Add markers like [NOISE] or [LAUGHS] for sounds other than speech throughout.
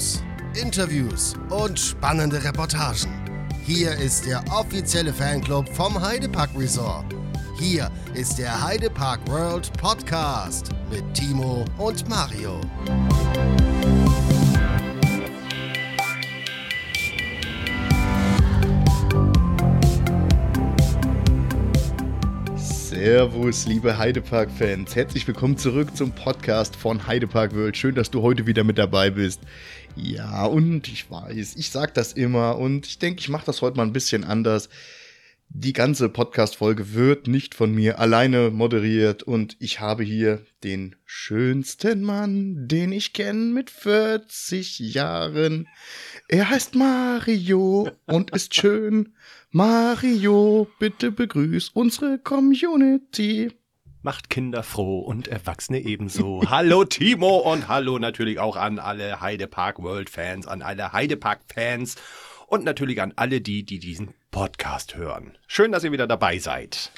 News, Interviews und spannende Reportagen. Hier ist der offizielle Fanclub vom Heidepark Resort. Hier ist der Heidepark World Podcast mit Timo und Mario. Servus, liebe Heidepark-Fans. Herzlich willkommen zurück zum Podcast von Heidepark World. Schön, dass du heute wieder mit dabei bist. Ja, und ich weiß, ich sag das immer und ich denke, ich mache das heute mal ein bisschen anders. Die ganze Podcast-Folge wird nicht von mir alleine moderiert und ich habe hier den schönsten Mann, den ich kenne mit 40 Jahren. Er heißt Mario und ist schön. Mario, bitte begrüß unsere Community. Macht Kinder froh und Erwachsene ebenso. [LAUGHS] hallo Timo und hallo natürlich auch an alle Heidepark World Fans, an alle Heidepark Fans und natürlich an alle die, die diesen Podcast hören. Schön, dass ihr wieder dabei seid.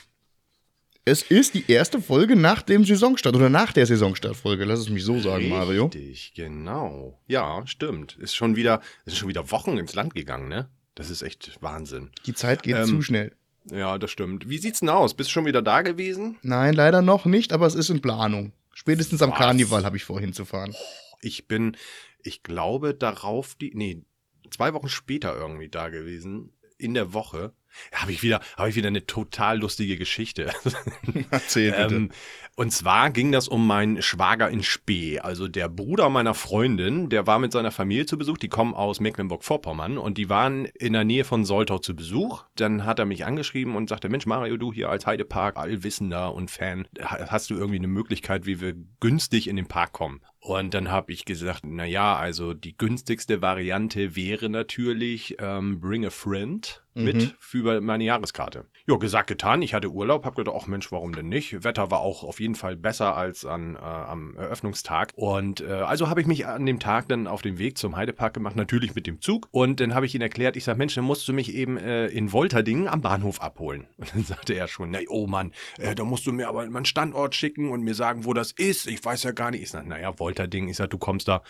Es ist die erste Folge nach dem Saisonstart oder nach der Saisonstartfolge, lass es mich so sagen, Mario. Richtig, genau. Ja, stimmt. Ist schon wieder, ist schon wieder Wochen ins Land gegangen, ne? Das ist echt Wahnsinn. Die Zeit geht ähm, zu schnell. Ja, das stimmt. Wie sieht's denn aus? Bist du schon wieder da gewesen? Nein, leider noch nicht, aber es ist in Planung. Spätestens am Karneval habe ich vor, hinzufahren. Ich bin, ich glaube, darauf die, nee, zwei Wochen später irgendwie da gewesen, in der Woche habe ich wieder, habe ich wieder eine total lustige Geschichte. [LAUGHS] Erzähl bitte. Ähm, und zwar ging das um meinen Schwager in Spee, also der Bruder meiner Freundin, der war mit seiner Familie zu Besuch, die kommen aus Mecklenburg-Vorpommern und die waren in der Nähe von Soltau zu Besuch. Dann hat er mich angeschrieben und sagte, Mensch Mario, du hier als Heidepark, Allwissender und Fan, hast du irgendwie eine Möglichkeit, wie wir günstig in den Park kommen? Und dann habe ich gesagt, na ja, also die günstigste Variante wäre natürlich ähm, Bring a Friend mit mhm. für meine Jahreskarte. Ja, gesagt, getan. Ich hatte Urlaub, hab gedacht, ach Mensch, warum denn nicht? Wetter war auch auf jeden Fall besser als an, äh, am Eröffnungstag. Und äh, also habe ich mich an dem Tag dann auf den Weg zum Heidepark gemacht, natürlich mit dem Zug. Und dann habe ich ihn erklärt, ich sage, Mensch, dann musst du mich eben äh, in Wolterdingen am Bahnhof abholen. [LAUGHS] Und dann sagte er schon, na, oh Mann, äh, da musst du mir aber meinen Standort schicken und mir sagen, wo das ist. Ich weiß ja gar nicht. Ich sage, naja, Wolterdingen. Ich sage, du kommst da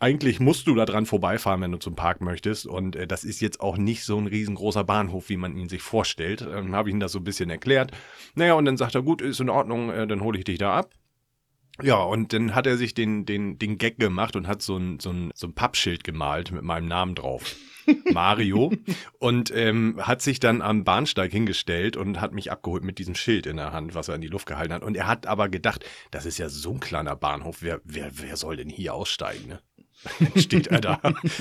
eigentlich musst du da dran vorbeifahren, wenn du zum Park möchtest. Und äh, das ist jetzt auch nicht so ein riesengroßer Bahnhof, wie man ihn sich vorstellt. Ähm, Habe ich ihm das so ein bisschen erklärt. Naja, und dann sagt er, gut, ist in Ordnung, äh, dann hole ich dich da ab. Ja, und dann hat er sich den, den, den Gag gemacht und hat so ein, so ein, so ein Pappschild gemalt mit meinem Namen drauf. [LAUGHS] Mario. und ähm, hat sich dann am Bahnsteig hingestellt und hat mich abgeholt mit diesem Schild in der Hand, was er in die Luft gehalten hat. Und er hat aber gedacht, das ist ja so ein kleiner Bahnhof, wer, wer, wer soll denn hier aussteigen? Ne? Steht er da.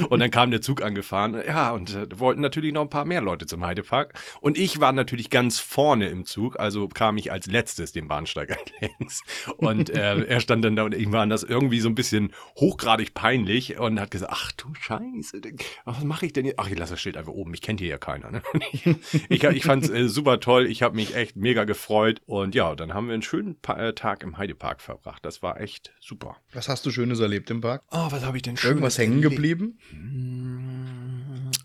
Und dann kam der Zug angefahren. Ja, und äh, wollten natürlich noch ein paar mehr Leute zum Heidepark. Und ich war natürlich ganz vorne im Zug, also kam ich als letztes den Bahnsteig [LAUGHS] längs. Und äh, er stand dann da und ihm war das irgendwie so ein bisschen hochgradig peinlich und hat gesagt, ach du Scheiße, was mache ich denn jetzt? Ach, ich lasse das Schild einfach oben, ich kennt hier ja keiner. Ne? [LAUGHS] Ich, ich, ich fand es äh, super toll, ich habe mich echt mega gefreut. Und ja, dann haben wir einen schönen pa äh, Tag im Heidepark verbracht. Das war echt super. Was hast du Schönes erlebt im Park? Oh, was habe ich denn denn Irgendwas hängen geblieben?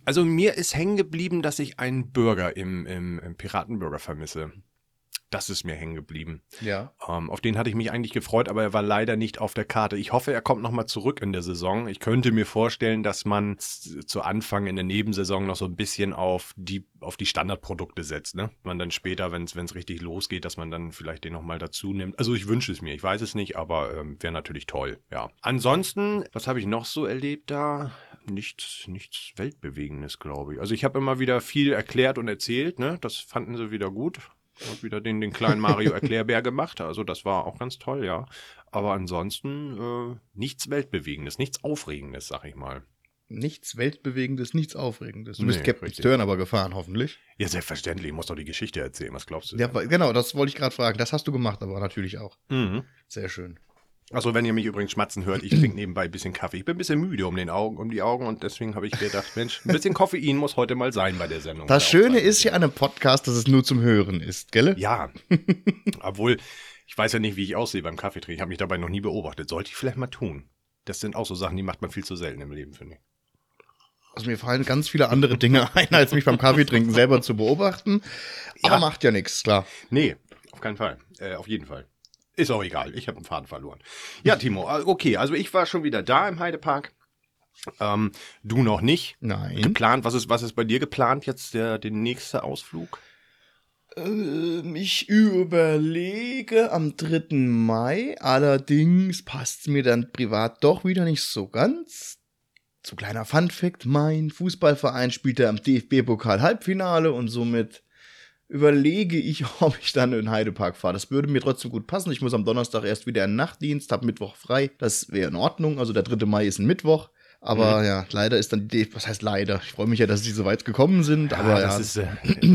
Also mir ist hängen geblieben, dass ich einen Burger im, im, im Piratenburger vermisse. Das ist mir hängen geblieben. Ja. Ähm, auf den hatte ich mich eigentlich gefreut, aber er war leider nicht auf der Karte. Ich hoffe, er kommt nochmal zurück in der Saison. Ich könnte mir vorstellen, dass man zu Anfang in der Nebensaison noch so ein bisschen auf die, auf die Standardprodukte setzt. Ne? Man dann später, wenn es richtig losgeht, dass man dann vielleicht den nochmal dazu nimmt. Also ich wünsche es mir. Ich weiß es nicht, aber ähm, wäre natürlich toll. Ja. Ansonsten, was habe ich noch so erlebt da? nichts, nichts Weltbewegendes, glaube ich. Also ich habe immer wieder viel erklärt und erzählt, ne? Das fanden sie wieder gut. Und wieder den, den kleinen Mario Erklärbär gemacht. Also das war auch ganz toll, ja. Aber ansonsten äh, nichts Weltbewegendes, nichts Aufregendes, sag ich mal. Nichts Weltbewegendes, nichts Aufregendes. Du nee, bist Captain Stern aber gefahren, hoffentlich. Ja, selbstverständlich. Ich muss doch die Geschichte erzählen. Was glaubst du? Ja, genau, das wollte ich gerade fragen. Das hast du gemacht, aber natürlich auch. Mhm. Sehr schön. Also wenn ihr mich übrigens schmatzen hört, ich trinke nebenbei ein bisschen Kaffee. Ich bin ein bisschen müde um den Augen, um die Augen und deswegen habe ich gedacht, Mensch, ein bisschen Koffein muss heute mal sein bei der Sendung. Das Schöne ist hier an einem Podcast, dass es nur zum Hören ist, gell? Ja. [LAUGHS] Obwohl, ich weiß ja nicht, wie ich aussehe beim Kaffeetrinken. Ich habe mich dabei noch nie beobachtet. Sollte ich vielleicht mal tun. Das sind auch so Sachen, die macht man viel zu selten im Leben, finde ich. Also mir fallen ganz viele andere Dinge [LAUGHS] ein, als mich beim Kaffeetrinken selber zu beobachten. Aber ja. macht ja nichts, klar. Nee, auf keinen Fall. Äh, auf jeden Fall. Ist auch egal, ich habe einen Faden verloren. Ja, Timo, äh, okay, also ich war schon wieder da im Heidepark. Ähm, du noch nicht. Nein. Geplant, was ist, was ist bei dir geplant jetzt der, der nächste Ausflug? Ähm, ich überlege am 3. Mai, allerdings passt es mir dann privat doch wieder nicht so ganz. Zu kleiner Funfact, mein Fußballverein spielte am DFB-Pokal Halbfinale und somit überlege ich, [LAUGHS] ob ich dann in Heidepark fahre. Das würde mir trotzdem gut passen. Ich muss am Donnerstag erst wieder in Nachtdienst, habe Mittwoch frei. Das wäre in Ordnung. Also der 3. Mai ist ein Mittwoch. Aber Mhm. ja, leider ist dann die, was heißt leider? Ich freue mich ja, dass sie so weit gekommen sind. aber ja, ist, äh,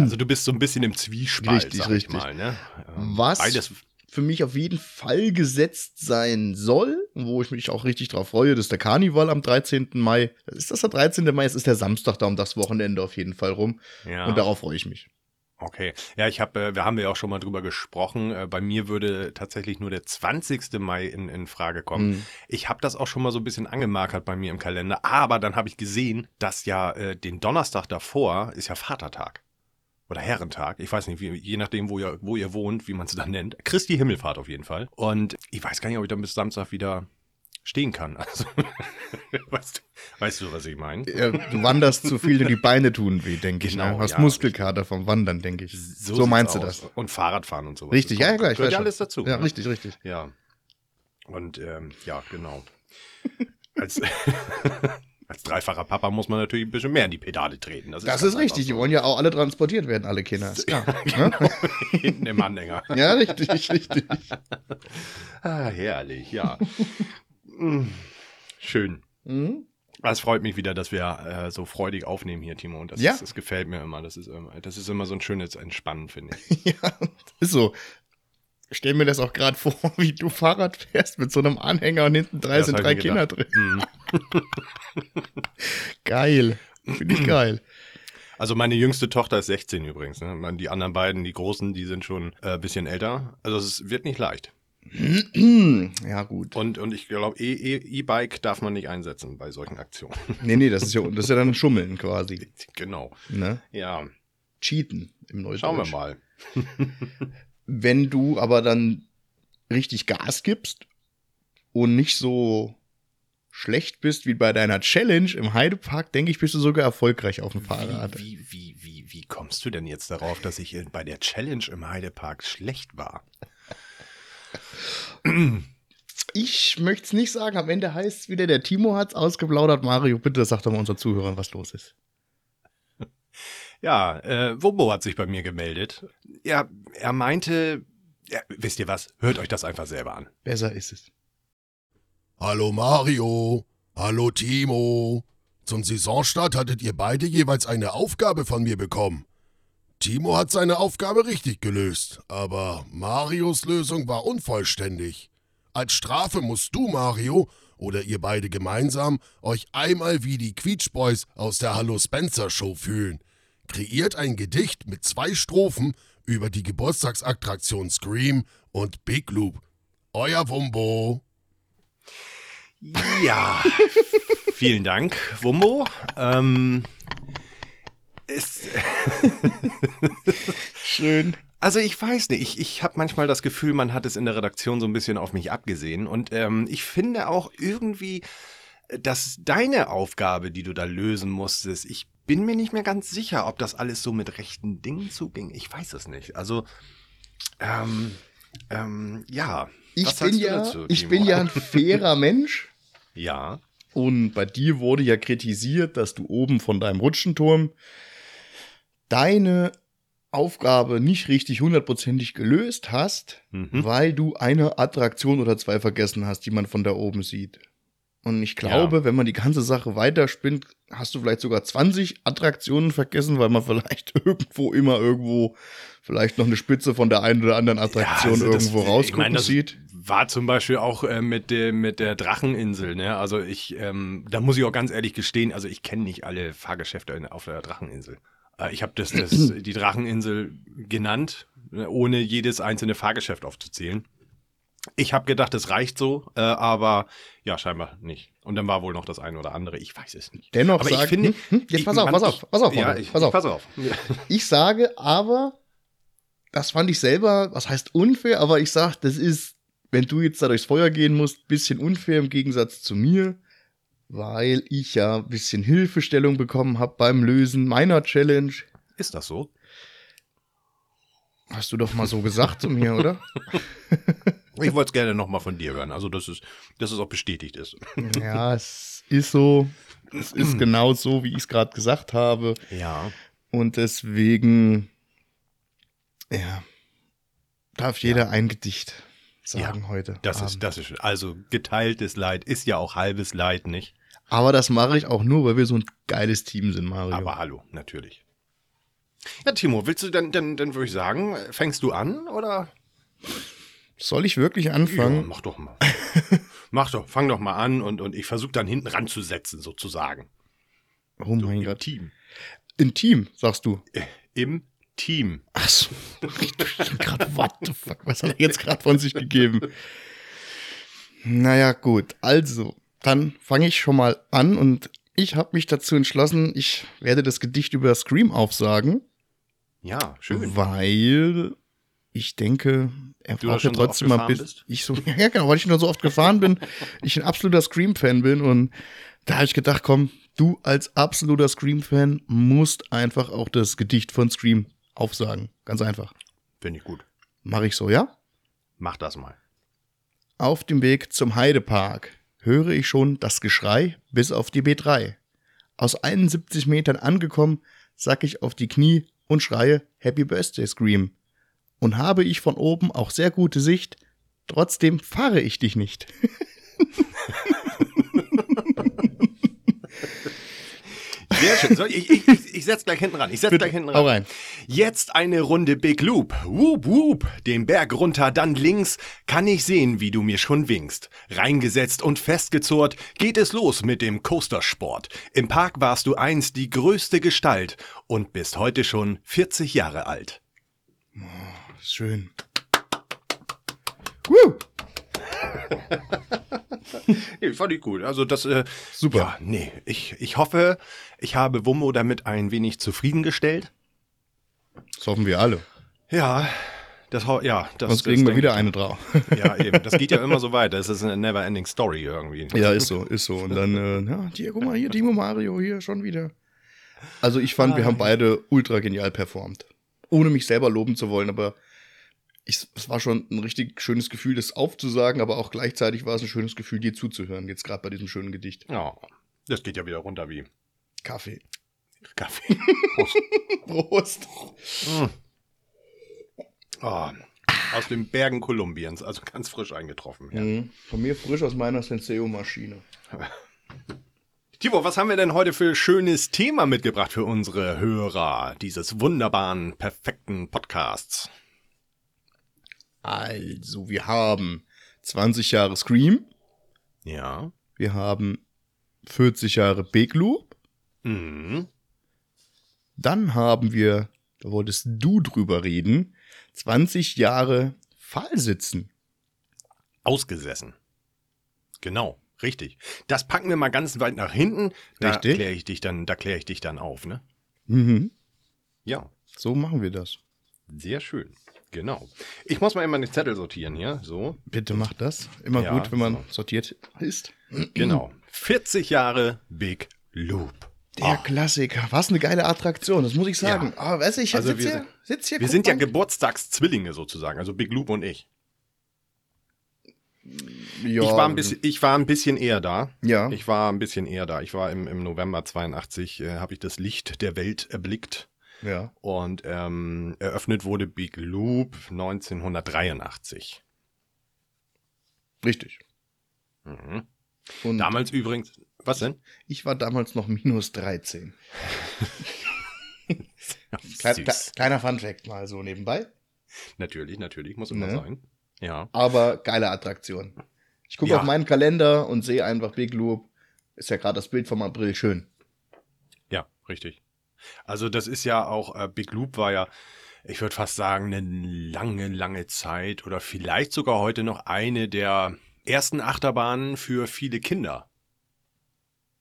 also du bist so ein bisschen im Zwiespalt, Richtig, sag richtig. ich mal. Ne? Was? Beides, für mich auf jeden Fall gesetzt sein soll, wo ich mich auch richtig drauf freue, das ist der Karneval am 13. Mai. Ist das der 13. Mai? Es ist der Samstag da um das Wochenende auf jeden Fall rum. ja. Und darauf freue ich mich. Okay. Ja, ich habe, äh, wir haben ja auch schon mal drüber gesprochen. Äh, bei mir würde tatsächlich nur der 20. Mai in, in Frage kommen. Mhm. Ich habe das auch schon mal so ein bisschen angemarkert bei mir im Kalender, aber dann habe ich gesehen, dass ja äh, den Donnerstag davor ist ja Vatertag. Oder Herrentag. Ich weiß nicht, wie, je nachdem, wo ihr, wo ihr wohnt, wie man es dann nennt. Christi Himmelfahrt auf jeden Fall. Und ich weiß gar nicht, ob ich dann bis Samstag wieder stehen kann. Also, [LAUGHS] weißt, du, weißt du, was ich meine? Ja, du wanderst zu viel und die Beine tun weh, denke ich. Genau, Ne? Hast ja. Muskelkater vom Wandern, denke ich. So, sieht's meinst du das. Und Fahrradfahren und sowas. Richtig, ja, kommt- klar, ich Gehört ja alles dazu. Ja, ne? richtig, richtig. Ja. Und ähm, ja, genau. Als, [LAUGHS] als dreifacher Papa muss man natürlich ein bisschen mehr in die Pedale treten. Das ist, Das ist richtig. Die einfach wollen ja auch alle transportiert werden, alle Kinder. Klar. so. [LAUGHS] ne? Hinten im Anhänger. Ja, richtig, richtig. Ah, herrlich, ja. Schön. Mhm. Es freut mich wieder, dass wir äh, so freudig aufnehmen hier, Timo. Und das, Ja. ist, das gefällt mir immer. Das ist immer, das ist immer so ein schönes Entspannen, finde ich. [LAUGHS] Ja, ist so. Ich stell mir das auch gerade vor, [LAUGHS] wie du Fahrrad fährst mit so einem Anhänger und hinten drei Das sind drei Kinder drin. Mm. [LAUGHS] Geil. Finde ich geil. Also meine jüngste Tochter ist 16 übrigens. Ne? Die anderen beiden, die Großen, die sind schon ein äh, bisschen älter. Also es wird nicht leicht. [CLEARS THROAT] ja, gut. Und, und ich glaube, E- E- E-Bike darf man nicht einsetzen bei solchen Aktionen. [LAUGHS] Nee, nee, das ist ja, das ist ja dann Schummeln quasi. genau. Ne? Ja, Cheaten im Neudeutsch. schauen wir mal. [LAUGHS] Wenn du aber dann richtig Gas gibst und nicht so schlecht bist wie bei deiner Challenge im Heidepark, denke ich, bist du sogar erfolgreich auf dem Fahrrad. Wie, wie, wie, wie, wie kommst du denn jetzt darauf, dass ich bei der Challenge im Heidepark schlecht war? Ich möchte es nicht sagen. Am Ende heißt es wieder, der Timo hat's ausgeplaudert. Mario, bitte sag doch mal unseren Zuhörern, was los ist. Ja, äh, Wumbo hat sich bei mir gemeldet. Ja, er meinte, ja, wisst ihr was, hört euch das einfach selber an. Besser ist es. Hallo Mario. Hallo Timo. Zum Saisonstart hattet ihr beide jeweils eine Aufgabe von mir bekommen. Timo hat seine Aufgabe richtig gelöst, aber Marios Lösung war unvollständig. Als Strafe musst du, Mario, oder ihr beide gemeinsam, euch einmal wie die Quietsch Boys aus der Hallo Spencer Show fühlen. Kreiert ein Gedicht mit zwei Strophen über die Geburtstagsattraktion Scream und Big Loop. Euer Wumbo. Ja, [LAUGHS] vielen Dank, Wumbo. Ähm, [LAUGHS] Schön. Also ich weiß nicht, ich, ich habe manchmal das Gefühl, man hat es in der Redaktion so ein bisschen auf mich abgesehen. Und ähm, ich finde auch irgendwie, dass deine Aufgabe, die du da lösen musstest, ich bin mir nicht mehr ganz sicher, ob das alles so mit rechten Dingen zuging. Ich weiß es nicht. Also, ähm, ähm, ja. Ich bin ja, dazu, ich bin ja ein fairer [LAUGHS] Mensch. Ja. Und bei dir wurde ja kritisiert, dass du oben von deinem Rutschenturm deine Aufgabe nicht richtig hundertprozentig gelöst hast, Mhm. weil du eine Attraktion oder zwei vergessen hast, die man von da oben sieht. Und ich glaube, wenn man die ganze Sache weiterspinnt, hast du vielleicht sogar 20 Attraktionen vergessen, weil man [LAUGHS] vielleicht irgendwo immer irgendwo vielleicht noch eine Spitze von der einen oder anderen Attraktion also das- irgendwo ich rausgucken das sieht. War zum Beispiel auch äh, mit, der, mit der Dracheninsel, ne? Also ich, ähm, da muss ich auch ganz ehrlich gestehen, also ich kenne nicht alle Fahrgeschäfte auf der Dracheninsel. Äh, ich habe das, das, [CLEARS THROAT] die Dracheninsel genannt, ne, ohne jedes einzelne Fahrgeschäft aufzuzählen. Ich habe gedacht, es reicht so, äh, aber ja, scheinbar nicht. Und dann war wohl noch das eine oder andere, ich weiß es nicht. Dennoch aber sag- ich finde, hm, hm, jetzt ich- pass auf, man- pass auf, pass auf, ja, ich, pass auf. Ich, pass auf. [LAUGHS] Ich sage aber, das fand ich selber, was heißt unfair, aber ich sag, das ist, wenn du jetzt da durchs Feuer gehen musst, bisschen unfair im Gegensatz zu mir. Weil ich ja ein bisschen Hilfestellung bekommen habe beim Lösen meiner Challenge. Ist das so? Hast du doch mal so gesagt zu mir, oder? [LAUGHS] Ich wollte es gerne nochmal von dir hören, also dass es, dass es auch bestätigt ist. [LAUGHS] Ja, es ist so. Es ist genau so, wie ich es gerade gesagt habe. Ja. Und deswegen, ja, darf jeder ein Gedicht sagen heute. Das Abend. ist, das ist, also geteiltes Leid ist ja auch halbes Leid, nicht? Aber das mache ich auch nur, weil wir so ein geiles Team sind, Mario. Aber hallo, natürlich. Ja, Timo, willst du dann, dann, dann würde ich sagen, fängst du an oder? Soll ich wirklich Ja, anfangen? mach doch mal. [LAUGHS] mach doch, fang doch mal an und, und ich versuche dann hinten ranzusetzen, sozusagen. oh mein Im Gott. Team. Intim, sagst du. Äh, Im Team. Ach so. Gerade, what the fuck, was hat er jetzt gerade von sich gegeben? Naja, gut. Also, dann fange ich schon mal an und ich habe mich dazu entschlossen, ich werde das Gedicht über Scream aufsagen, Ja, schön. weil ich denke, er Du braucht ja schon so trotzdem mal bis ich so [LAUGHS] ja genau, weil ich nur so oft gefahren bin, ich ein absoluter Scream Fan bin und da habe ich gedacht, komm, du als absoluter Scream Fan musst einfach auch das Gedicht von Scream aufsagen, ganz einfach. Finde ich gut. Mache ich so, ja? Mach das mal. Auf dem Weg zum Heidepark höre ich schon das Geschrei bis auf die B3. Aus 71 Metern angekommen, sack ich auf die Knie und schreie Happy Birthday Scream. Und habe ich von oben auch sehr gute Sicht, trotzdem fahre ich dich nicht. [LAUGHS] Sehr schön. So, ich ich, ich, ich setz gleich hinten ran. Ich setz gleich hinten Hau ran. rein. Jetzt eine Runde Big Loop. Whoop, whoop. Den Berg runter, dann links. Kann ich sehen, wie du mir schon winkst. Reingesetzt und festgezurrt geht es los mit dem Coastersport. Im Park warst du einst die größte Gestalt und bist heute schon 40 Jahre alt. Schön. Woo! [LAUGHS] [LAUGHS] Nee, fand ich gut. Also das, äh, Super. Ja, nee. Ich, ich hoffe, ich habe Wummo damit ein wenig zufriedengestellt. Das hoffen wir alle. Ja, das, ja, das, Sonst kriegen wir wieder eine drauf. Ja, eben. Das geht ja [LAUGHS] immer so weiter. Es ist eine never-ending Story irgendwie. Ja, ist so, ist so. Und dann, äh, ja, hier, guck mal, hier, Timo Mario, hier, schon wieder. Also ich fand, wir haben beide ultra genial performt. Ohne mich selber loben zu wollen, aber ich, es war schon ein richtig schönes Gefühl, das aufzusagen, aber auch gleichzeitig war es ein schönes Gefühl, dir zuzuhören, jetzt gerade bei diesem schönen Gedicht. Ja, das geht ja wieder runter wie Kaffee. Kaffee. Prost. [LAUGHS] Oh, aus den Bergen Kolumbiens, also ganz frisch eingetroffen. Ja. Mhm. Von mir frisch aus meiner Senseo-Maschine. [LAUGHS] Timo, was haben wir denn heute für schönes Thema mitgebracht für unsere Hörer dieses wunderbaren, perfekten Podcasts? Also, wir haben 20 Jahre Scream, Ja. wir haben 40 Jahre Big Loop, Mhm. Dann haben wir, da wolltest du drüber reden, 20 Jahre Fallsitzen. Ausgesessen. Genau, richtig. Das packen wir mal ganz weit nach hinten. Da kläre ich dich dann, da kläre ich dich dann auf, ne? Mhm. Ja, So machen wir das. sehr schön. Genau. Ich muss mal immer den Zettel sortieren hier. So, Bitte mach das. Immer Ja, gut, wenn man so. sortiert ist. genau. [CLEARS THROAT] 40 Jahre Big Loop. Der Klassiker. Was eine geile Attraktion, das muss ich sagen. Ja. Aber weißt du, ich Also sitz wir hier, sind- sitz hier Wir sind ja. Geburtstagszwillinge sozusagen, also Big Loop und ich. ja, Ich, war ein bisschen, ich war ein bisschen eher da. Ja. Ich war ein bisschen eher da. Ich war im, im November 82, äh, habe ich das Licht der Welt erblickt. Ja. Und ähm, eröffnet wurde Big Loop 1983. Richtig. Mhm. Und Damals übrigens, was denn? ich war damals noch minus 13. Kle [LAUGHS] kle Süß. kleiner Funfact mal so nebenbei. Natürlich, natürlich, muss immer Ne? sein. Ja. aber geile Attraktion. Ich gucke Ja. auf meinen Kalender und sehe einfach Big Loop. Ist ja gerade das Bild vom April schön. Ja, richtig. Also das ist ja auch, äh, Big Loop war ja, ich würde fast sagen, eine lange, lange Zeit oder vielleicht sogar heute noch eine der ersten Achterbahnen für viele Kinder.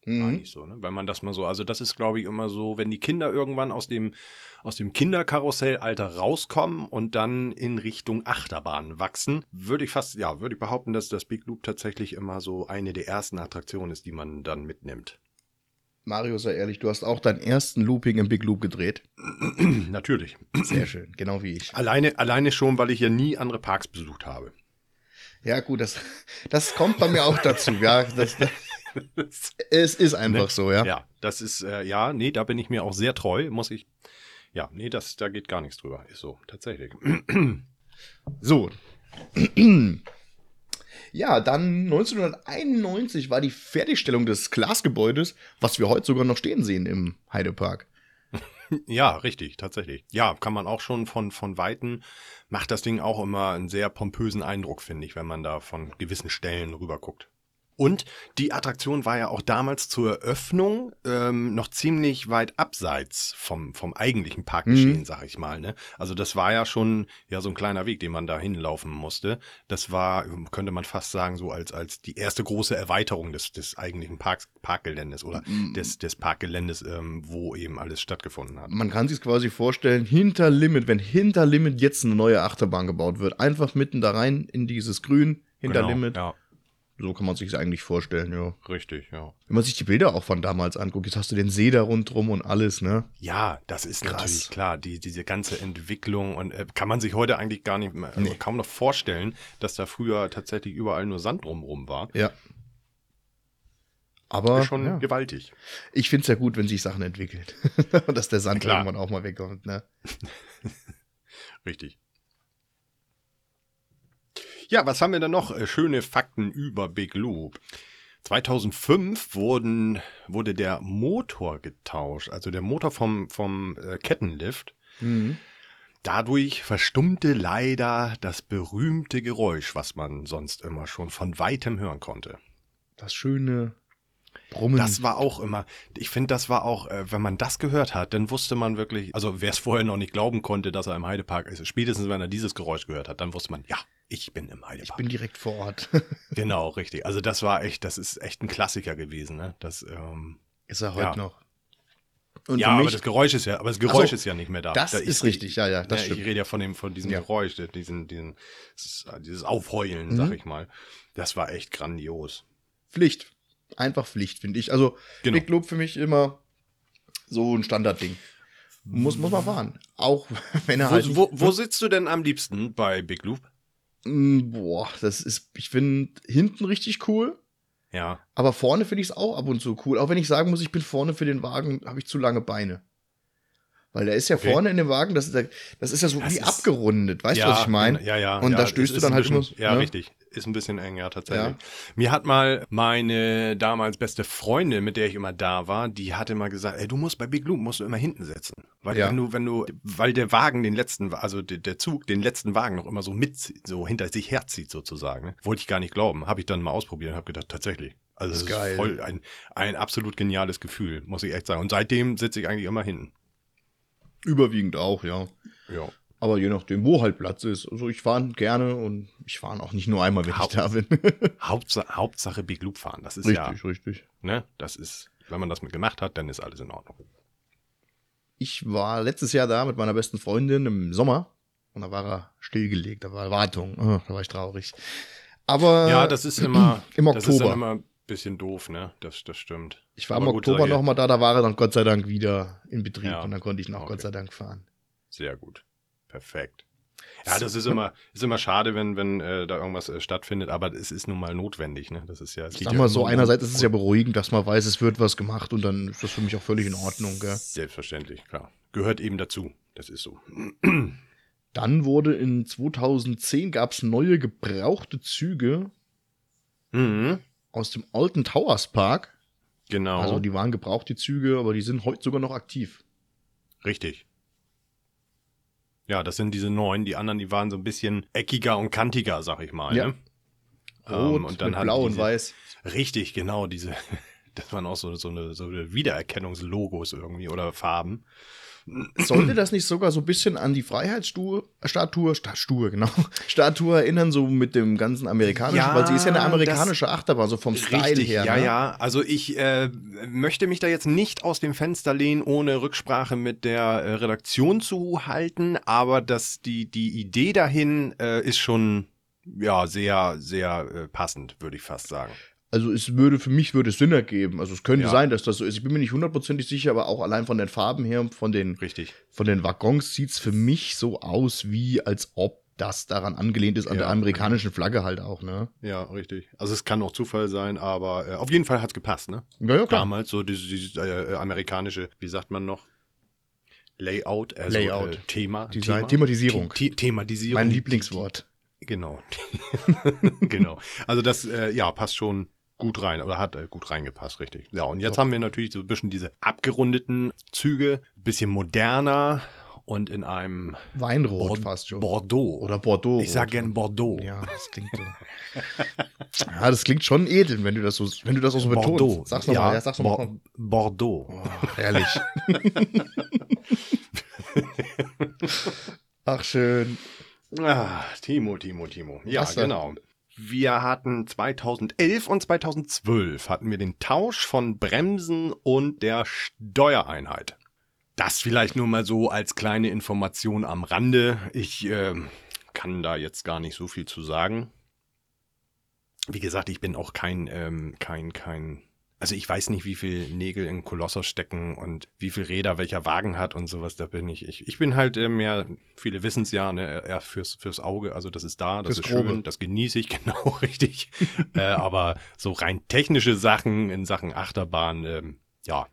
Mhm. Meine ich so, ne? Wenn man das mal so, also das ist, glaube ich, immer so, wenn die Kinder irgendwann aus dem, aus dem Kinderkarussellalter rauskommen und dann in Richtung Achterbahn wachsen, würde ich fast, ja, würde ich behaupten, dass das Big Loop tatsächlich immer so eine der ersten Attraktionen ist, die man dann mitnimmt. Mario, sei ehrlich, du hast auch deinen ersten Looping im Big Loop gedreht. [CLEARS THROAT] Natürlich. Sehr schön, genau wie ich. Alleine, alleine schon, weil ich ja nie andere Parks besucht habe. Ja, gut, das, das kommt bei mir auch dazu. Ja, das, das, [LAUGHS] es ist einfach Ne? so, ja. Ja, das ist, äh, ja, nee, da bin ich mir auch sehr treu, muss ich. Ja, nee, das, da geht gar nichts drüber. Ist so, tatsächlich. [CLEARS THROAT] So. [CLEARS THROAT] Ja, dann 1991 war die Fertigstellung des Glasgebäudes, was wir heute sogar noch stehen sehen im Heidepark. [LAUGHS] Ja, richtig, tatsächlich. Ja, kann man auch schon von, von Weitem, macht das Ding auch immer einen sehr pompösen Eindruck, finde ich, wenn man da von gewissen Stellen rüber guckt. Und die Attraktion war ja auch damals zur Eröffnung ähm, noch ziemlich weit abseits vom, vom eigentlichen Parkgeschehen, Mhm. sag ich mal. Ne? Also das war ja schon ja so ein kleiner Weg, den man da hinlaufen musste. Das war, könnte man fast sagen, so als, als die erste große Erweiterung des, des eigentlichen Parks, Parkgeländes oder Mhm. des, des Parkgeländes, ähm, wo eben alles stattgefunden hat. Man kann sich quasi vorstellen, hinter Limit, wenn hinter Limit jetzt eine neue Achterbahn gebaut wird, einfach mitten da rein in dieses Grün hinter Genau, Limit. Ja, So kann man sich eigentlich vorstellen, ja. richtig, ja. Wenn man sich die Bilder auch von damals anguckt, jetzt hast du den See da rundrum und alles, ne? Ja, das ist Krass. natürlich klar, die, diese ganze Entwicklung und äh, kann man sich heute eigentlich gar nicht mehr, also Nee. kaum noch vorstellen, dass da früher tatsächlich überall nur Sand drumrum war. Ja. Aber Ist schon ja. gewaltig. ich finde es ja gut, wenn sich Sachen entwickeln. Und [LAUGHS] dass der Sand Klar. irgendwann auch mal wegkommt, ne? [LAUGHS] Richtig. Ja, was haben wir denn noch? Äh, Schöne Fakten über Big Loop. 2005 wurden, wurde der Motor getauscht, also der Motor vom, vom äh, Kettenlift. Mhm. Dadurch verstummte leider das berühmte Geräusch, was man sonst immer schon von weitem hören konnte. Das schöne Brummen. Das war auch immer, ich finde, das war auch, äh, wenn man das gehört hat, dann wusste man wirklich, also wer es vorher noch nicht glauben konnte, dass er im Heidepark ist, spätestens wenn er dieses Geräusch gehört hat, dann wusste man, ja, ich bin im ich Heidepark. bin direkt vor Ort. [LAUGHS] genau, richtig. Also das war echt, das ist echt ein Klassiker gewesen, ne? Das, ähm, ist er heute Ja. noch. Und ja, aber das Geräusch ist ja, aber das Geräusch so, ist ja nicht mehr da. das da ist richtig, ja, ja, das ja, stimmt. ich rede ja von dem, von diesem Ja. Geräusch, diesen, diesen, dieses Aufheulen, Mhm. sag ich mal. Das war echt grandios. Pflicht. Einfach Pflicht, finde ich. Also Genau. Big Loop für mich immer so ein Standardding. Muss, muss man fahren. Auch [LAUGHS] wenn er halt. Wo, wo, wo sitzt du denn am liebsten bei Big Loop? Mm, Boah, das ist, ich finde hinten richtig cool, Ja. aber vorne finde ich es auch ab und zu cool. Auch wenn ich sagen muss, ich bin vorne für den Wagen, habe ich zu lange Beine. Weil der ist ja Okay. vorne in dem Wagen, das ist ja, das ist ja so Das wie abgerundet. Weißt du, ja, was ich meine? Ja, ja. Und ja, da stößt du dann halt immer- Ja, ne? richtig. Ist ein bisschen eng, ja, tatsächlich. Ja. Mir hat mal meine damals beste Freundin, mit der ich immer da war, die hatte mal gesagt, ey, du musst bei Big Loop, musst du immer hinten sitzen. Weil Ja. wenn du, wenn du, weil der Wagen den letzten, also der, der Zug den letzten Wagen noch immer so mit, so hinter sich herzieht sozusagen. Ne? Wollte ich gar nicht glauben. Habe ich dann mal ausprobiert und habe gedacht, tatsächlich. Also Das ist geil. voll ein, ein absolut geniales Gefühl, muss ich echt sagen. Und seitdem sitze ich eigentlich immer hinten. Überwiegend auch, ja. Ja. Aber je nachdem, wo halt Platz ist. Also ich fahre gerne und ich fahre auch nicht nur einmal, wenn Haupt- ich da bin. [LAUGHS] Hauptsache, Hauptsache Big Loop fahren. Das ist richtig, ja, richtig. ne, das ist, wenn man das mit gemacht hat, dann ist alles in Ordnung. Ich war letztes Jahr da mit meiner besten Freundin im Sommer und da war er stillgelegt, da war Wartung. Ah, da war ich traurig. Aber Ja, das ist immer, [CLEARS THROAT] im das ist dann Oktober. immer ein bisschen doof, ne? Das, das stimmt. ich war im Aber gut, Oktober solche- noch mal da, da war er dann Gott sei Dank wieder in Betrieb Ja. und dann konnte ich noch Okay. Gott sei Dank fahren. Sehr gut. Perfekt. Ja, das ist immer, ist immer schade, wenn, wenn äh, da irgendwas äh, stattfindet, aber es ist nun mal notwendig, ne? Das ist ja. sag ja mal so, einerseits ist es ja beruhigend, dass man weiß, es wird was gemacht und dann ist das für mich auch völlig in Ordnung. Gell? Selbstverständlich, klar. Gehört eben dazu. Das ist so. [CLEARS THROAT] Dann wurde in 2010 gab es neue gebrauchte Züge Mhm. aus dem Alton Towers Park. Genau. Also die waren gebraucht, die Züge, aber die sind heute sogar noch aktiv. Richtig. Ja, das sind diese neuen. Die anderen, die waren so ein bisschen eckiger und kantiger, sag ich mal. Ja. Ne? Rot Ähm, und dann mit blau und weiß. Richtig, genau, diese, [LAUGHS] das waren auch so, so, eine, so eine Wiedererkennungslogos irgendwie oder Farben. Sollte das nicht sogar so ein bisschen an die Freiheitsstatue, Statue, genau, [LAUGHS] Statue erinnern, so mit dem ganzen amerikanischen, Ja, weil sie ist ja eine amerikanische Achterbahn, so vom Style Richtig, her. ja, ne? ja. Also ich äh, möchte mich da jetzt nicht aus dem Fenster lehnen, ohne Rücksprache mit der äh, Redaktion zu halten, aber das, die, die Idee dahin äh, ist schon ja sehr, sehr äh, passend, würde ich fast sagen. Also es würde, für mich würde es Sinn ergeben. Also es könnte Ja. sein, dass das so ist. Ich bin mir nicht hundertprozentig sicher, aber auch allein von den Farben her und von den, Richtig. von den Waggons sieht es für mich so aus, wie als ob das daran angelehnt ist, an Ja. der amerikanischen Flagge halt auch, ne? Ja, richtig. Also es kann auch Zufall sein, aber äh, auf jeden Fall hat's gepasst, ne? Ja, ja, klar. Damals so dieses, dieses äh, amerikanische, wie sagt man noch? Layout, also Layout. Äh, Thema. Design- Thema Thematisierung. The The Thematisierung. Mein Lieblingswort. Genau. [LAUGHS] genau. Also das, äh, ja, passt schon gut rein oder hat äh, gut reingepasst, richtig. Ja, und jetzt So. haben wir natürlich so ein bisschen diese abgerundeten Züge, bisschen moderner und in einem Weinrot Bord- fast schon. Bordeaux. Oder Bordeaux. ich sag gern Bordeaux. Ja, das klingt so. [LAUGHS] ja, das klingt schon edel, wenn du das so, wenn du das so Bordeaux. betonst. Sag's nochmal, ja, ja, sag's nochmal. Bordeaux. Oh, herrlich. [LAUGHS] Ach, schön. Ah, Timo, Timo, Timo. Ja, genau. Wir hatten 2011 und 2012 hatten wir den Tausch von Bremsen und der Steuereinheit. Das vielleicht nur mal so als kleine Information am Rande. Ich ähm, kann da jetzt gar nicht so viel zu sagen. Wie gesagt, ich bin auch kein, ähm, kein, kein. Also ich weiß nicht, wie viel Nägel in Kolossos stecken und wie viel Räder welcher Wagen hat und sowas. Da bin ich. Ich, ich bin halt äh, mehr, viele wissen es ja, ne, eher fürs, fürs Auge. Also das ist da, das Fürs ist Grobe. schön, das genieße ich, [LAUGHS] genau richtig. äh, aber so rein technische Sachen in Sachen Achterbahn, ähm, ja,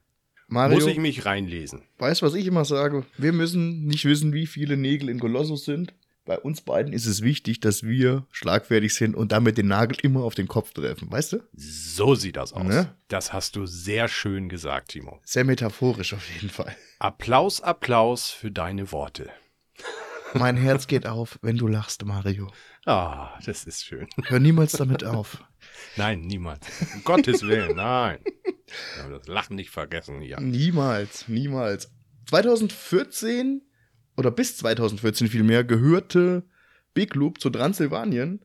Mario, muss ich mich reinlesen. weißt du, was ich immer sage? Wir müssen nicht wissen, wie viele Nägel in Kolossus sind. Bei uns beiden ist es wichtig, dass wir schlagfertig sind und damit den Nagel immer auf den Kopf treffen. Weißt du? So sieht das aus. Ne? Das hast du sehr schön gesagt, Timo. Sehr metaphorisch auf jeden Fall. Applaus, Applaus für deine Worte. Mein Herz geht auf, wenn du lachst, Mario. Ah, das ist schön. Hör niemals damit auf. Nein, niemals. Um Gottes Willen, nein. Wir haben das Lachen nicht vergessen hier. Niemals, niemals. 2014 oder bis 2014 vielmehr gehörte Big Loop zu Transsilvanien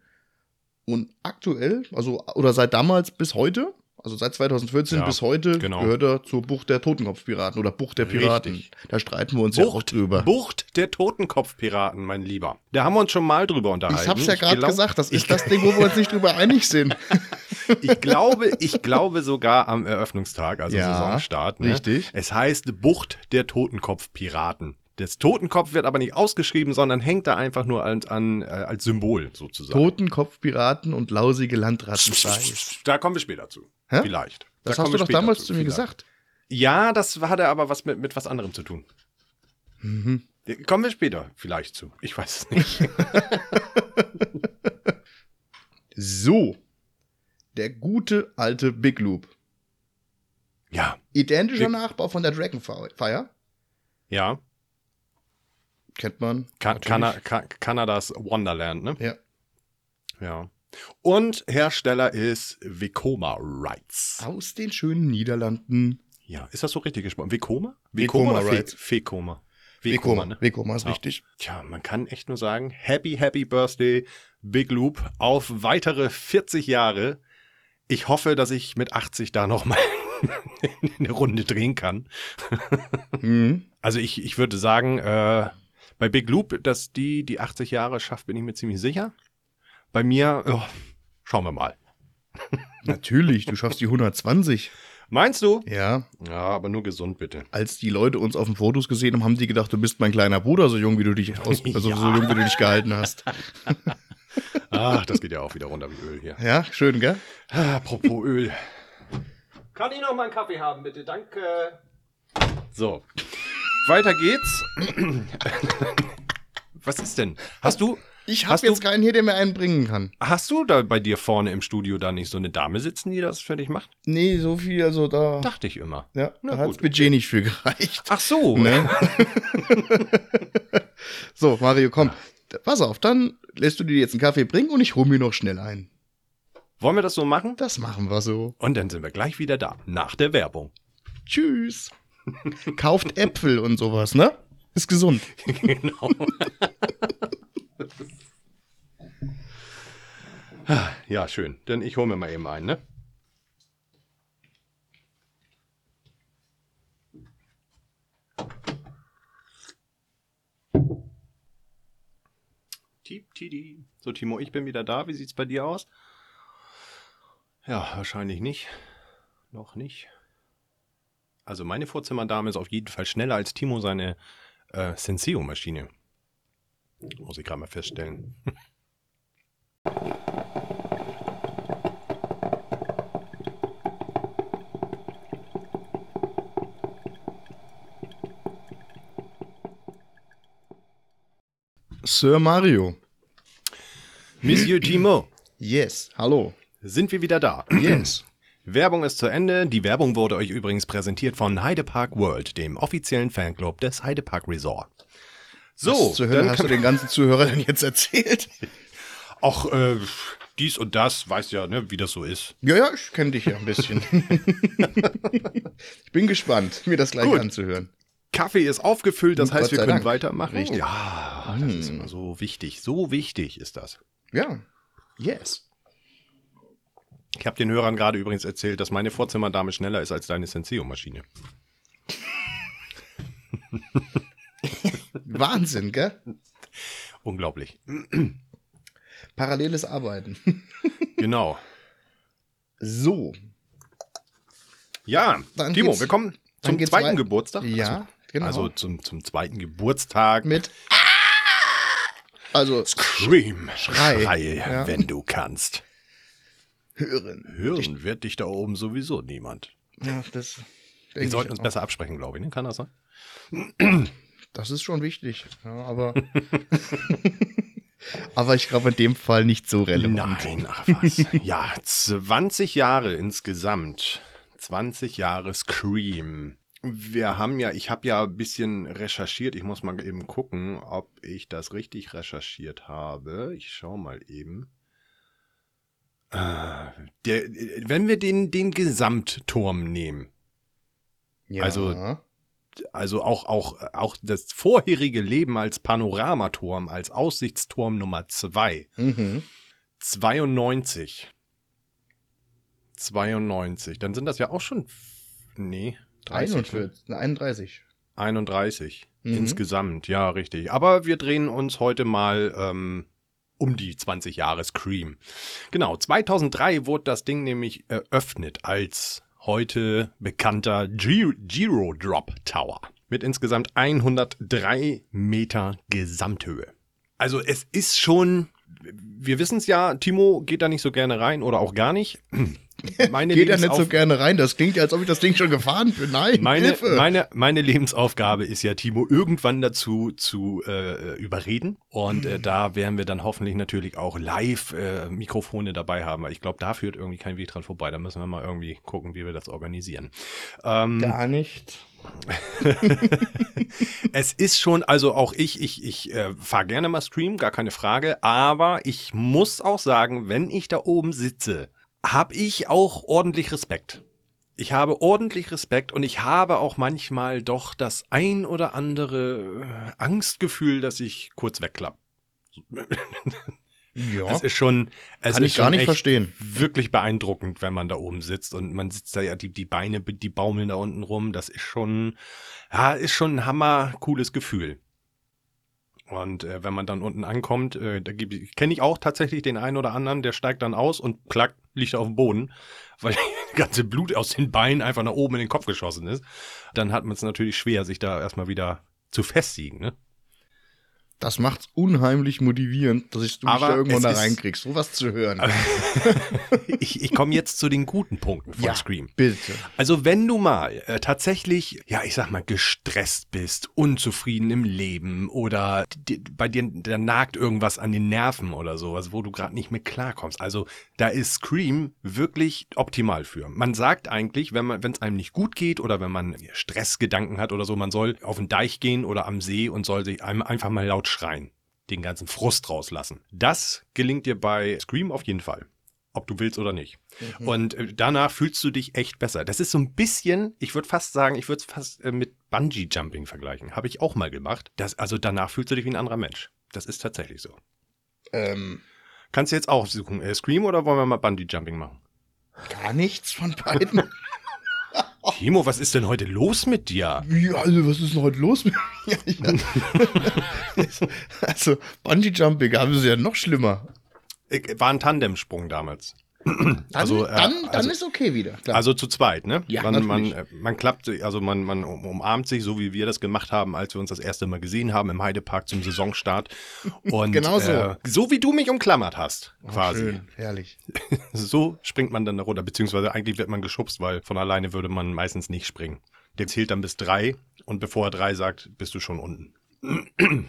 und aktuell, also oder seit damals bis heute, also seit 2014 Ja, bis heute genau. gehört er zur Bucht der Totenkopfpiraten oder Bucht der Piraten. Richtig. Da streiten wir uns ja auch Bucht, drüber. Bucht der Totenkopfpiraten, mein Lieber. Da haben wir uns schon mal drüber unterhalten. ich hab's ja gerade gesagt, das ist das [LAUGHS] Ding, wo wir uns nicht drüber einig sind. [LAUGHS] Ich glaube, ich glaube sogar am Eröffnungstag, also Ja, Saisonstart. Ne? richtig. Es heißt Bucht der Totenkopfpiraten. Das Totenkopf wird aber nicht ausgeschrieben, sondern hängt da einfach nur an, an, äh, als Symbol sozusagen. Totenkopfpiraten und lausige Landrattenfleisch. Da kommen wir später zu. Hä? Vielleicht. Da Das kommen hast du doch damals zu, zu mir vielleicht. gesagt. Ja, das hatte aber was mit, mit was anderem zu tun. Mhm. Kommen wir später vielleicht zu. Ich weiß es nicht. [LAUGHS] So. Der gute alte Big Loop. ja, Identischer Big- Nachbau von der Dragonfire. ja. Kennt man. Ka natürlich. Kana Ka Kanadas Wonderland, ne? Ja. Ja. Und Hersteller ist Vekoma Rights. Aus den schönen Niederlanden. Ja, ist das so richtig gesprochen? Vekoma? Vekoma Rights. Vekoma? Vekoma, ne? Vekoma ist Ja. richtig. Tja, man kann echt nur sagen, Happy, Happy Birthday, Big Loop, auf weitere 40 Jahre. Ich hoffe, dass ich mit 80 da noch mal [LAUGHS] eine Runde drehen kann. Mhm. Also ich, ich würde sagen, äh, bei Big Loop, dass die die 80 Jahre schafft, bin ich mir ziemlich sicher. Bei mir, oh, schauen wir mal. [LAUGHS] Natürlich, du schaffst die 120. Meinst du? Ja, Ja, aber nur gesund bitte. als die Leute uns auf den Fotos gesehen haben, haben die gedacht, du bist mein kleiner Bruder, so jung wie du dich [LAUGHS] aus, also Ja. so jung wie du dich gehalten hast. [LAUGHS] Ach, das geht ja auch wieder runter wie Öl hier. Ja, schön, gell? Ah, Apropos Öl. Kann ich noch mal einen Kaffee haben, bitte? Danke. So. Weiter geht's. [CLEARS THROAT] Was ist denn? Hast du, Ich habe du- jetzt keinen hier, der mir einen bringen kann. hast du da bei dir vorne im Studio da nicht so eine Dame sitzen, die das für dich macht? Nee, so viel, also da. Dachte ich immer. Ja, Na da hat gut. Budget nicht für gereicht. Ach so. Ne? [LAUGHS] so, Mario, komm. Pass auf, dann lässt du dir jetzt einen Kaffee bringen und ich hole mir noch schnell ein. Wollen wir das so machen? Das machen wir so. Und dann sind wir gleich wieder da, nach der Werbung. Tschüss. Kauft Äpfel und sowas, ne? Ist gesund. [LAUGHS] genau. [LAUGHS] ja, schön. Denn ich hole mir mal eben einen, ne? So, Timo, ich bin wieder da. Wie sieht's bei dir aus? Ja, wahrscheinlich nicht. Noch nicht. Also meine Vorzimmerdame ist auf jeden Fall schneller als Timo seine äh, Senseo-Maschine. Muss ich gerade mal feststellen. Sir Mario. Monsieur Timo, Yes. Hallo. sind wir wieder da? Yes. Werbung ist zu Ende. Die Werbung wurde euch übrigens präsentiert von Heidepark World, dem offiziellen Fanclub des Heidepark Resort. So, zur Hölle dann hast du den ganzen Zuhörern jetzt erzählt? [LAUGHS] auch äh, dies und das, weißt ja, ne, wie das so ist. Ja, ja, ich kenne dich ja ein bisschen. [LAUGHS] ich bin gespannt, mir das gleich Gut. anzuhören. Kaffee ist aufgefüllt, das Gott heißt, wir können Dank. weitermachen. Richtig. Ja, das ist Hm. immer so wichtig. So wichtig ist das. Ja. Yes. Ich habe den Hörern gerade übrigens erzählt, dass meine Vorzimmerdame schneller ist als deine Senseo-Maschine. [LAUGHS] Wahnsinn, gell? Unglaublich. Paralleles Arbeiten. Genau. So. Ja, Dann Timo, wir kommen zum zweiten wei- Geburtstag. Ja, genau. Also zum, zum zweiten Geburtstag. Mit. Also, Scream. Schrei. Schrei, Ja. wenn du kannst. Hören. Hören wird dich da oben sowieso niemand. Ja, das. Wir sollten uns auch. besser absprechen, glaube ich. Ne? Kann das sein? Das ist schon wichtig. Ja, aber. [LAUGHS] [LAUGHS] aber ich glaube in dem Fall nicht so relevant. Nein, ach was. ja, 20 Jahre insgesamt. 20 Jahre Scream. Wir haben ja, ich habe ja ein bisschen recherchiert. Ich muss mal eben gucken, ob ich das richtig recherchiert habe. Ich schau mal eben. Der, wenn wir den, den Gesamtturm nehmen, Ja. Also- also auch, auch, auch das vorherige Leben als Panoramaturm, als Aussichtsturm Nummer 2, Mhm. 92. 92. Dann sind das ja auch schon. Nee. 30, 41, ne, 31. 31 Mhm. insgesamt, ja, richtig. Aber wir drehen uns heute mal ähm, um die 20 Jahre Scream. Genau, 2003 wurde das Ding nämlich eröffnet als heute bekannter Gi- Giro Drop Tower mit insgesamt 103 Meter Gesamthöhe. Also es ist schon, wir wissen es ja, Timo geht da nicht so gerne rein oder auch gar nicht. Meine Geht ja nicht so gerne rein. Das klingt ja, als ob ich das Ding schon gefahren bin. Nein, meine, Hilfe. meine, meine Lebensaufgabe ist ja, Timo irgendwann dazu zu äh, überreden. Und äh, da werden wir dann hoffentlich natürlich auch live äh, Mikrofone dabei haben, weil ich glaube, da führt irgendwie kein Weg dran vorbei. Da müssen wir mal irgendwie gucken, wie wir das organisieren. Ähm, Gar nicht. [LAUGHS] es ist schon, also auch ich, ich, ich äh, fahre gerne mal Stream, gar keine Frage. Aber ich muss auch sagen, wenn ich da oben sitze, habe ich auch ordentlich Respekt. Ich habe ordentlich Respekt und ich habe auch manchmal doch das ein oder andere äh, Angstgefühl, dass ich kurz wegklappe. [LAUGHS] Ja, Es ist schon, es kann ist ich gar nicht verstehen. wirklich beeindruckend, wenn man da oben sitzt und man sitzt da ja, die, die Beine, die baumeln da unten rum. Das ist schon, ja, ist schon ein hammer cooles Gefühl. Und äh, wenn man dann unten ankommt, äh, da kenne ich auch tatsächlich den einen oder anderen, der steigt dann aus und klack, liegt auf dem Boden, [LAUGHS] weil das ganze Blut aus den Beinen einfach nach oben in den Kopf geschossen ist. Dann hat man es natürlich schwer, sich da erstmal wieder zu festigen. Ne? Das macht's unheimlich motivierend, dass ich du mich da irgendwann da reinkriegst, sowas zu hören. [LAUGHS] Ich, ich komme jetzt zu den guten Punkten von Ja. Scream. Bitte. Also wenn du mal äh, tatsächlich, ja, ich sag mal, gestresst bist, unzufrieden im Leben oder bei dir da nagt irgendwas an den Nerven oder sowas, wo du gerade nicht mehr klarkommst. Also da ist Scream wirklich optimal für. Man sagt eigentlich, wenn man, wenn es einem nicht gut geht oder wenn man Stressgedanken hat oder so, man soll auf den Deich gehen oder am See und soll sich einem einfach mal laut schreien. Den ganzen Frust rauslassen. Das gelingt dir bei Scream auf jeden Fall. ob du willst oder nicht. Mhm. Und äh, danach fühlst du dich echt besser. Das ist so ein bisschen, ich würde fast sagen, ich würde es fast äh, mit Bungee-Jumping vergleichen. Habe ich auch mal gemacht. Das, also danach fühlst du dich wie ein anderer Mensch. Das ist tatsächlich so. Ähm, Kannst du jetzt auch suchen, äh, Scream oder wollen wir mal Bungee-Jumping machen? gar nichts von beiden. [LAUGHS] Timo, was ist denn heute los mit dir? Wie, also, was ist denn heute los mit mir? [LAUGHS] Ja. [LAUGHS] also, Bungee Jumping haben sie ja noch schlimmer. Äh, War ein Tandemsprung damals. Dann, Also, äh, dann, dann also- ist okay wieder. Klar. Also zu zweit, ne? Ja, man, man, natürlich. äh, man klappt sich, also man, man um- umarmt sich, so wie wir das gemacht haben, als wir uns das erste Mal gesehen haben im Heidepark zum Saisonstart. [LAUGHS] Und Genau so. Äh, so wie du mich umklammert hast, Oh, quasi. Schön, herrlich. [LAUGHS] So springt man dann da runter, beziehungsweise eigentlich wird man geschubst, weil von alleine würde man meistens nicht springen. Der zählt dann bis drei und bevor er drei sagt, bist du schon unten. [LAUGHS]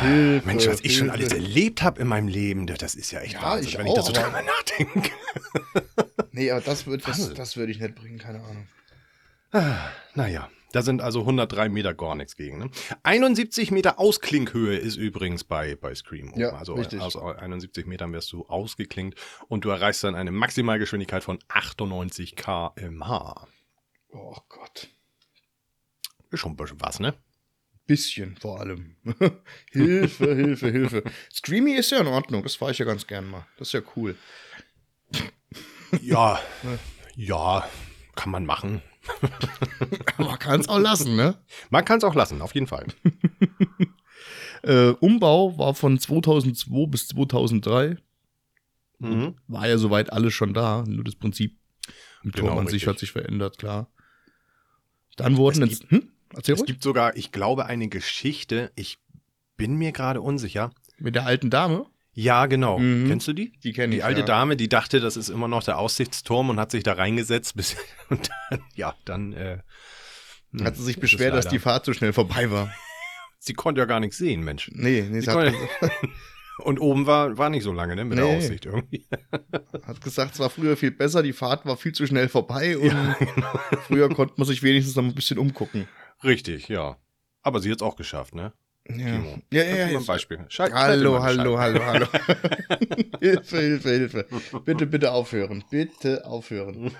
Hilfe, Mensch, was ich schon alles erlebt habe in meinem Leben, das- ist ja echt Ja, Wahnsinn, ich wenn ich da auch, so drüber nachdenke. [LAUGHS] Nee, aber das würde das, das würd ich nicht bringen, keine Ahnung. Naja, da sind also 103 Meter gar nichts gegen. Ne? 71 Meter Ausklinkhöhe ist übrigens bei, bei Scream. oben. Ja, also richtig. aus 71 Metern wirst du ausgeklinkt und du erreichst dann eine Maximalgeschwindigkeit von 98 km/h. Oh Gott. Ist schon ein bisschen was, ne? Bisschen vor allem. [LAUGHS] Hilfe, Hilfe, Hilfe. Screamy ist ja in Ordnung, das fahre ich ja ganz gern mal. Das ist ja cool. Ja, [LAUGHS] ja, kann man machen. [LAUGHS] Man kann es auch lassen, ne? Man kann es auch lassen, auf jeden Fall. Äh, Umbau war von 2002 bis 2003. Mhm. War ja soweit alles schon da. Nur das Prinzip im Genau, Turm an sich hat sich verändert, klar. Dann wurden Es jetzt. Hm? Erzähl Es ruhig. gibt sogar, ich glaube, eine Geschichte, ich bin mir gerade unsicher. Mit der alten Dame? Ja, genau. Mhm. Kennst du die? Die kenne Die ich. alte ja. Dame, die dachte, das ist immer noch der Aussichtsturm und hat sich da reingesetzt, bis [LAUGHS] und dann, ja, dann äh, hm, Hat sie sich beschwert, dass die Fahrt so schnell vorbei war. [LAUGHS] Sie konnte ja gar nichts sehen, Mensch. Nee, nee, Sie konnte, [LAUGHS] und oben war, war nicht so lange, ne, mit der Nee. Aussicht irgendwie. hat gesagt, es war früher viel besser, die Fahrt war viel zu schnell vorbei und genau. früher konnte man sich wenigstens noch ein bisschen umgucken. Richtig, ja. Aber sie hat es auch geschafft, ne? Ja, Timo. ja, ja. Ja ein Beispiel. Schalt- Hallo, hallo, hallo, [LAUGHS] [LAUGHS] hallo. Hilfe, Hilfe, Hilfe. Bitte, bitte aufhören. Bitte aufhören.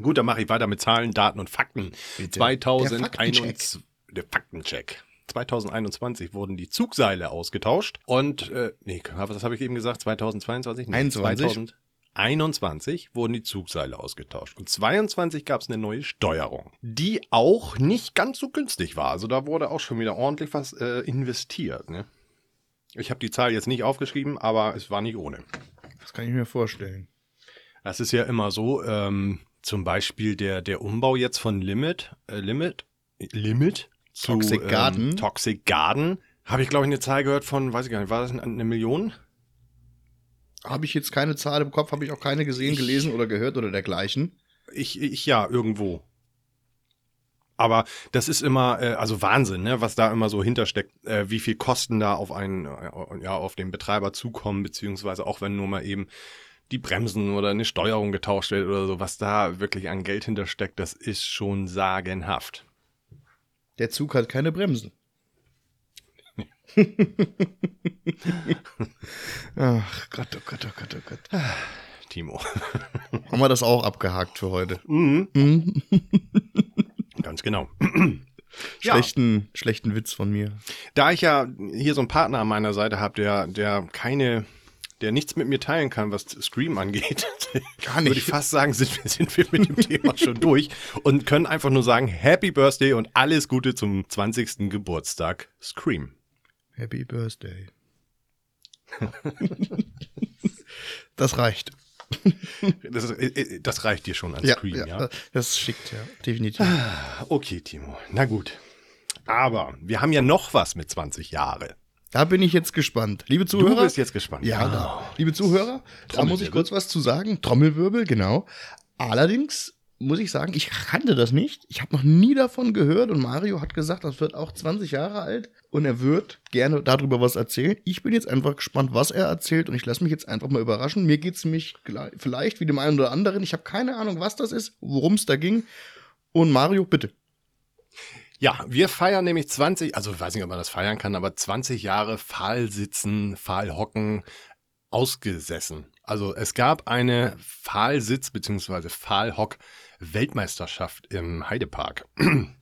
Gut, dann mache ich weiter mit Zahlen, Daten und Fakten. Bitte. 2021. Der Faktencheck. 2021 wurden die Zugseile ausgetauscht und, äh, nee, was habe ich eben gesagt? 2022? Nee, 21. 2021 wurden die Zugseile ausgetauscht und 22 gab es eine neue Steuerung, die auch nicht ganz so günstig war. Also da wurde auch schon wieder ordentlich was äh, investiert. Ne? Ich habe die Zahl jetzt nicht aufgeschrieben, aber es war nicht ohne. Das kann ich mir vorstellen. Das ist ja immer so, ähm, zum Beispiel der, der Umbau jetzt von Limit, äh, Limit, Limit zu Toxic Garden. Ähm, Toxic Garden. Habe ich, glaube ich, eine Zahl gehört von, weiß ich gar nicht, war das eine Million? Habe ich jetzt keine Zahl im Kopf, habe ich auch keine gesehen, gelesen oder gehört oder dergleichen. Ich, ich ja, irgendwo. Aber das ist immer, äh, also Wahnsinn, ne, was da immer so hintersteckt, äh, wie viel Kosten da auf einen, äh, ja, auf den Betreiber zukommen, beziehungsweise auch wenn nur mal eben die Bremsen oder eine Steuerung getauscht wird oder so, was da wirklich an Geld hintersteckt, das ist schon sagenhaft. Der Zug hat keine Bremsen. Ach Gott, oh Gott, oh Gott, oh Gott. Timo. [LAUGHS] Haben wir das auch abgehakt für heute? Mhm. Mhm. Ganz genau. Ja. [CLEARS THROAT] Schlechten, schlechten Witz von mir. Da ich ja hier so einen Partner an meiner Seite habe, der, der keine, der nichts mit mir teilen kann, was Scream angeht, [LAUGHS] Gar nicht. würde ich fast sagen, sind wir, sind wir mit dem Thema [LAUGHS] schon durch und können einfach nur sagen, Happy Birthday und alles Gute zum 20. Geburtstag Scream. Happy Birthday. [LAUGHS] das reicht. Das, ist, äh, das reicht dir schon an Ja, Scream, ja? ja, das schickt, ja, definitiv. Okay, Timo. Na gut. Aber wir haben ja noch was mit 20 Jahre. Da bin ich jetzt gespannt. Liebe Du Zuhörer. bist jetzt gespannt. Ja, da. liebe Zuhörer, da muss ich kurz was zu sagen. Trommelwirbel, genau. Allerdings muss ich sagen, ich kannte das nicht. Ich habe noch nie davon gehört und Mario hat gesagt, das wird auch 20 Jahre alt und er wird gerne darüber was erzählen. Ich bin jetzt einfach gespannt, was er erzählt und ich lasse mich jetzt einfach mal überraschen. Mir geht es gleich- vielleicht wie dem einen oder anderen. Ich habe keine Ahnung, was das ist, worum es da ging. Und Mario, bitte. Ja, wir feiern nämlich 20, also ich weiß nicht, ob man das feiern kann, aber 20 Jahre Pfahlsitzen, Pfahlhocken ausgesessen. Also es gab eine Pfahlsitz- bzw. Pfahlhock-Weltmeisterschaft im Heidepark. [CLEARS THROAT]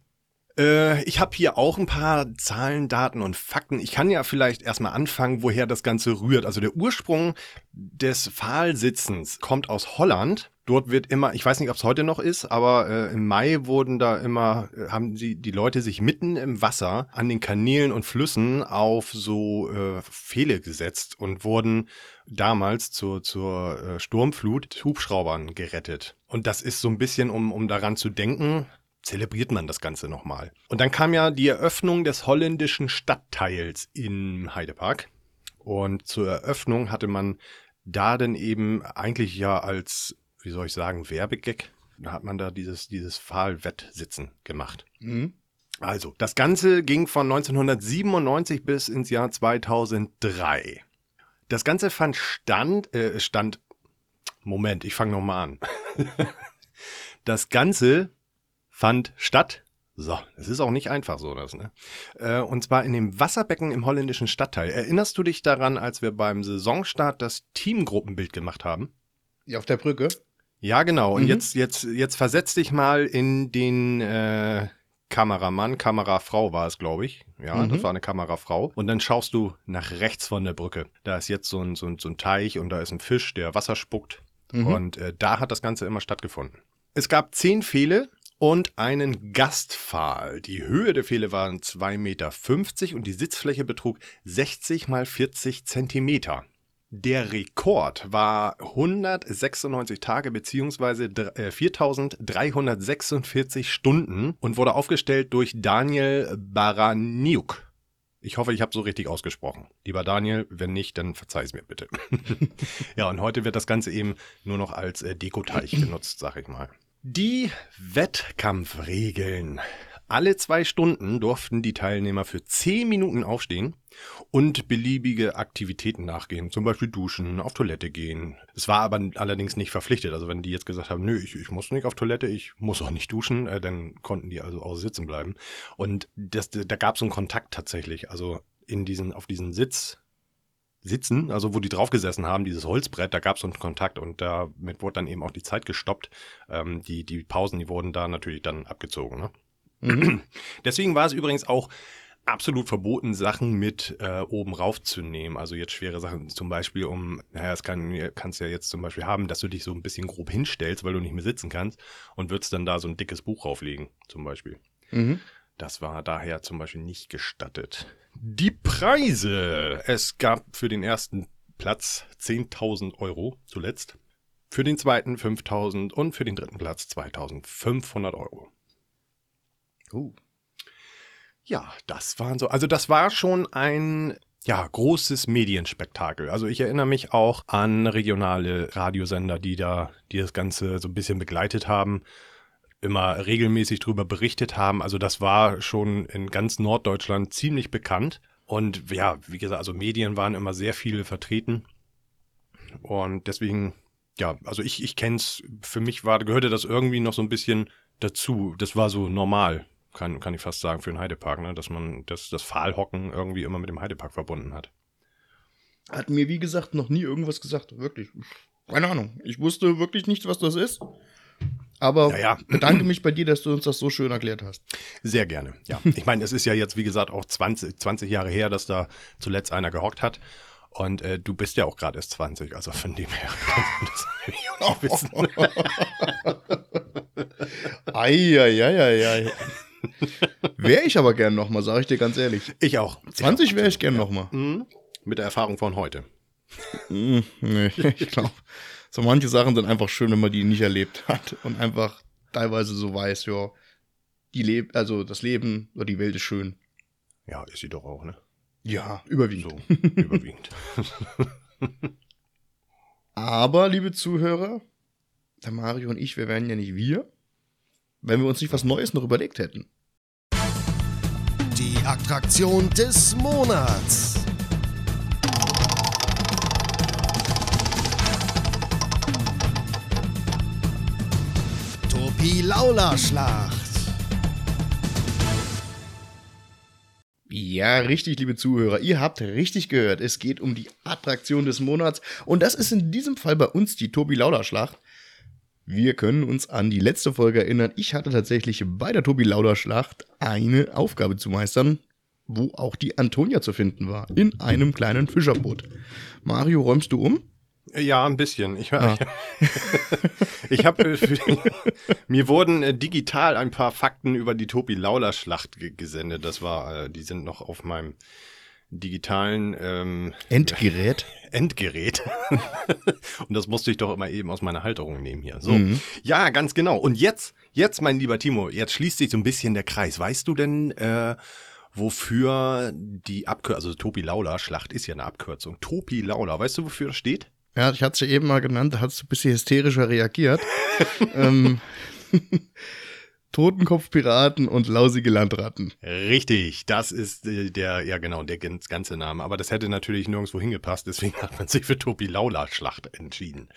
Äh, ich habe hier auch ein paar Zahlen, Daten und Fakten. Ich kann ja vielleicht erstmal anfangen, woher das Ganze rührt. Also der Ursprung des Pfahlsitzens kommt aus Holland. Dort wird immer, ich weiß nicht, ob es heute noch ist, aber äh, im Mai wurden da immer, äh, haben sie die Leute sich mitten im Wasser an den Kanälen und Flüssen auf so äh, Pfähle gesetzt und wurden damals zur, zur äh, Sturmflut Hubschraubern gerettet. Und das ist so ein bisschen, um, um daran zu denken, zelebriert man das Ganze nochmal. Und dann kam ja die Eröffnung des holländischen Stadtteils in Heidepark. Und zur Eröffnung hatte man da dann eben eigentlich ja als, wie soll ich sagen, Werbegag, da hat man da dieses, dieses Pfahlwettsitzen gemacht. Mhm. Also, das Ganze ging von 1997 bis ins Jahr 2003. Das Ganze fand stand, äh, stand, Moment, ich fange nochmal an. [LAUGHS] das Ganze fand statt. So, es ist auch nicht einfach so, das, ne? Äh, und zwar in dem Wasserbecken im holländischen Stadtteil. Erinnerst du dich daran, als wir beim Saisonstart das Teamgruppenbild gemacht haben? Ja, auf der Brücke. Ja, genau. Und Mhm. jetzt, jetzt, jetzt versetz dich mal in den äh, Kameramann, Kamerafrau war es, glaube ich. Ja, Mhm. das war eine Kamerafrau. Und dann schaust du nach rechts von der Brücke. Da ist jetzt so ein, so ein, so ein Teich und da ist ein Fisch, der Wasser spuckt. Mhm. Und äh, da hat das Ganze immer stattgefunden. Es gab zehn Pfähle und einen Gastpfahl. Die Höhe der Pfähle waren 2,50 Meter und die Sitzfläche betrug 60 mal 40 Zentimeter. Der Rekord war 196 Tage bzw. dr- äh, 4346 Stunden und wurde aufgestellt durch Daniel Baraniuk. Ich hoffe, ich habe so richtig ausgesprochen. Lieber Daniel, wenn nicht, dann verzeih es mir bitte. [LAUGHS] ja, und heute wird das Ganze eben nur noch als äh, Dekoteich [CLEARS THROAT] genutzt, sag ich mal. Die Wettkampfregeln. Alle zwei Stunden durften die Teilnehmer für zehn Minuten aufstehen und beliebige Aktivitäten nachgehen, zum Beispiel duschen, auf Toilette gehen. Es war aber allerdings nicht verpflichtet. Also wenn die jetzt gesagt haben, nö, ich, ich muss nicht auf Toilette, ich muss auch nicht duschen, äh, dann konnten die also auch sitzen bleiben. Und das, da gab es einen Kontakt tatsächlich. Also in diesen, auf diesen Sitz, Sitzen, also wo die drauf gesessen haben, dieses Holzbrett, da gab es einen Kontakt und damit wurde dann eben auch die Zeit gestoppt. Ähm, die, die Pausen, die wurden da natürlich dann abgezogen. Ne? Mhm. [CLEARS THROAT] Deswegen war es übrigens auch absolut verboten, Sachen mit äh, oben raufzunehmen. Also jetzt schwere Sachen, zum Beispiel um, naja, das kann, kannst du ja jetzt zum Beispiel haben, dass du dich so ein bisschen grob hinstellst, weil du nicht mehr sitzen kannst und würdest dann da so ein dickes Buch rauflegen, zum Beispiel. Mhm. Das war daher zum Beispiel nicht gestattet. Die Preise. Es gab für den ersten Platz 10.000 Euro zuletzt. Für den zweiten 5.000 und für den dritten Platz 2.500 Euro. Uh. Ja, das waren so. Also das war schon ein ja, großes Medienspektakel. Also ich erinnere mich auch an regionale Radiosender, die da, die das Ganze so ein bisschen begleitet haben, immer regelmäßig drüber berichtet haben. Also das war schon in ganz Norddeutschland ziemlich bekannt. Und ja, wie gesagt, also Medien waren immer sehr viele vertreten. Und deswegen, ja, also ich, ich kenne es, für mich war, gehörte das irgendwie noch so ein bisschen dazu. Das war so normal, kann, kann ich fast sagen, für den Heidepark, ne? dass man das, das Pfahlhocken irgendwie immer mit dem Heidepark verbunden hat. Hat mir, wie gesagt, noch nie irgendwas gesagt. Wirklich. Keine Ahnung. Ich wusste wirklich nicht, was das ist. Aber Ja, ja. bedanke mich bei dir, dass du uns das so schön erklärt hast. Sehr gerne, ja. Ich meine, es ist ja jetzt, wie gesagt, auch 20, 20 Jahre her, dass da zuletzt einer gehockt hat. Und äh, du bist ja auch gerade erst 20, also von dem her [LAUGHS] kannst du das auch wissen. [LAUGHS] Eieieiei. Wäre ich aber gern nochmal, sage ich dir ganz ehrlich. Ich auch. 20 wäre ich gern nochmal. Mhm. Mit der Erfahrung von heute. Hm, nee, [LAUGHS] ich glaube, so manche Sachen sind einfach schön, wenn man die nicht erlebt hat und einfach teilweise so weiß, ja, die lebt, also das Leben oder die Welt ist schön. Ja, ist sie doch auch, ne? Ja, überwiegend. So, überwiegend. [LAUGHS] Aber, liebe Zuhörer, der Mario und ich, wir wären ja nicht wir, wenn wir uns nicht was Neues noch überlegt hätten. Die Attraktion des Monats. Topi Laula Schlacht. Ja, richtig, liebe Zuhörer. Ihr habt richtig gehört. Es geht um die Attraktion des Monats. Und das ist in diesem Fall bei uns die Tobi Lauder Schlacht. Wir können uns an die letzte Folge erinnern. Ich hatte tatsächlich bei der Tobi Lauder Schlacht eine Aufgabe zu meistern, wo auch die Antonia zu finden war. In einem kleinen Fischerboot. Mario, räumst du um? Ja, ein bisschen. Ich, ah. [LAUGHS] ich habe mir wurden äh, digital ein paar Fakten über die Topi Lauder Schlacht gesendet. Das war, äh, die sind noch auf meinem digitalen ähm, Endgerät. [LAUGHS] Endgerät. [LAUGHS] und das musste ich doch immer eben aus meiner Halterung nehmen hier. So. Mhm. Ja, ganz genau. Und jetzt, jetzt, mein lieber Timo, jetzt schließt sich so ein bisschen der Kreis. Weißt du denn, äh, wofür die Abkürzung, also Topi Lauda Schlacht ist ja eine Abkürzung. Topi Lauda, weißt du, wofür das steht? Ja, ich hatte ja eben mal genannt, da hat es ein bisschen hysterischer reagiert. [LAUGHS] ähm, Totenkopfpiraten und lausige Landratten. Richtig, das ist äh, der, ja genau, der ganze Name. Aber das hätte natürlich nirgendwo hingepasst, deswegen [LAUGHS] hat man sich für Topi Laula Schlacht entschieden.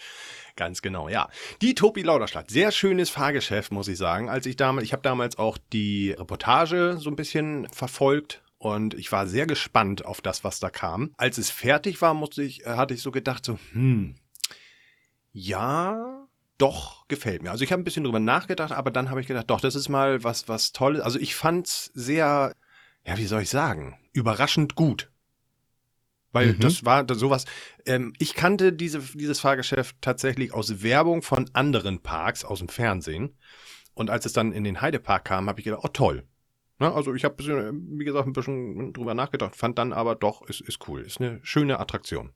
Ganz genau, ja. Die Topi Schlacht, sehr schönes Fahrgeschäft, muss ich sagen. Als ich damals, ich habe damals auch die Reportage so ein bisschen verfolgt und ich war sehr gespannt auf das, was da kam. Als es fertig war, musste ich, äh, hatte ich so gedacht, so, hm, ja, doch gefällt mir. Also ich habe ein bisschen drüber nachgedacht, aber dann habe ich gedacht, doch, das ist mal was, was Tolles. Also ich fand's sehr, ja, wie soll ich sagen, überraschend gut. Weil mhm. das war sowas, ähm, ich kannte diese, dieses Fahrgeschäft tatsächlich aus Werbung von anderen Parks aus dem Fernsehen. Und als es dann in den Heidepark kam, habe ich gedacht, oh toll. Na, also ich habe, wie gesagt, ein bisschen drüber nachgedacht, fand dann aber doch, es ist cool, ist eine schöne Attraktion.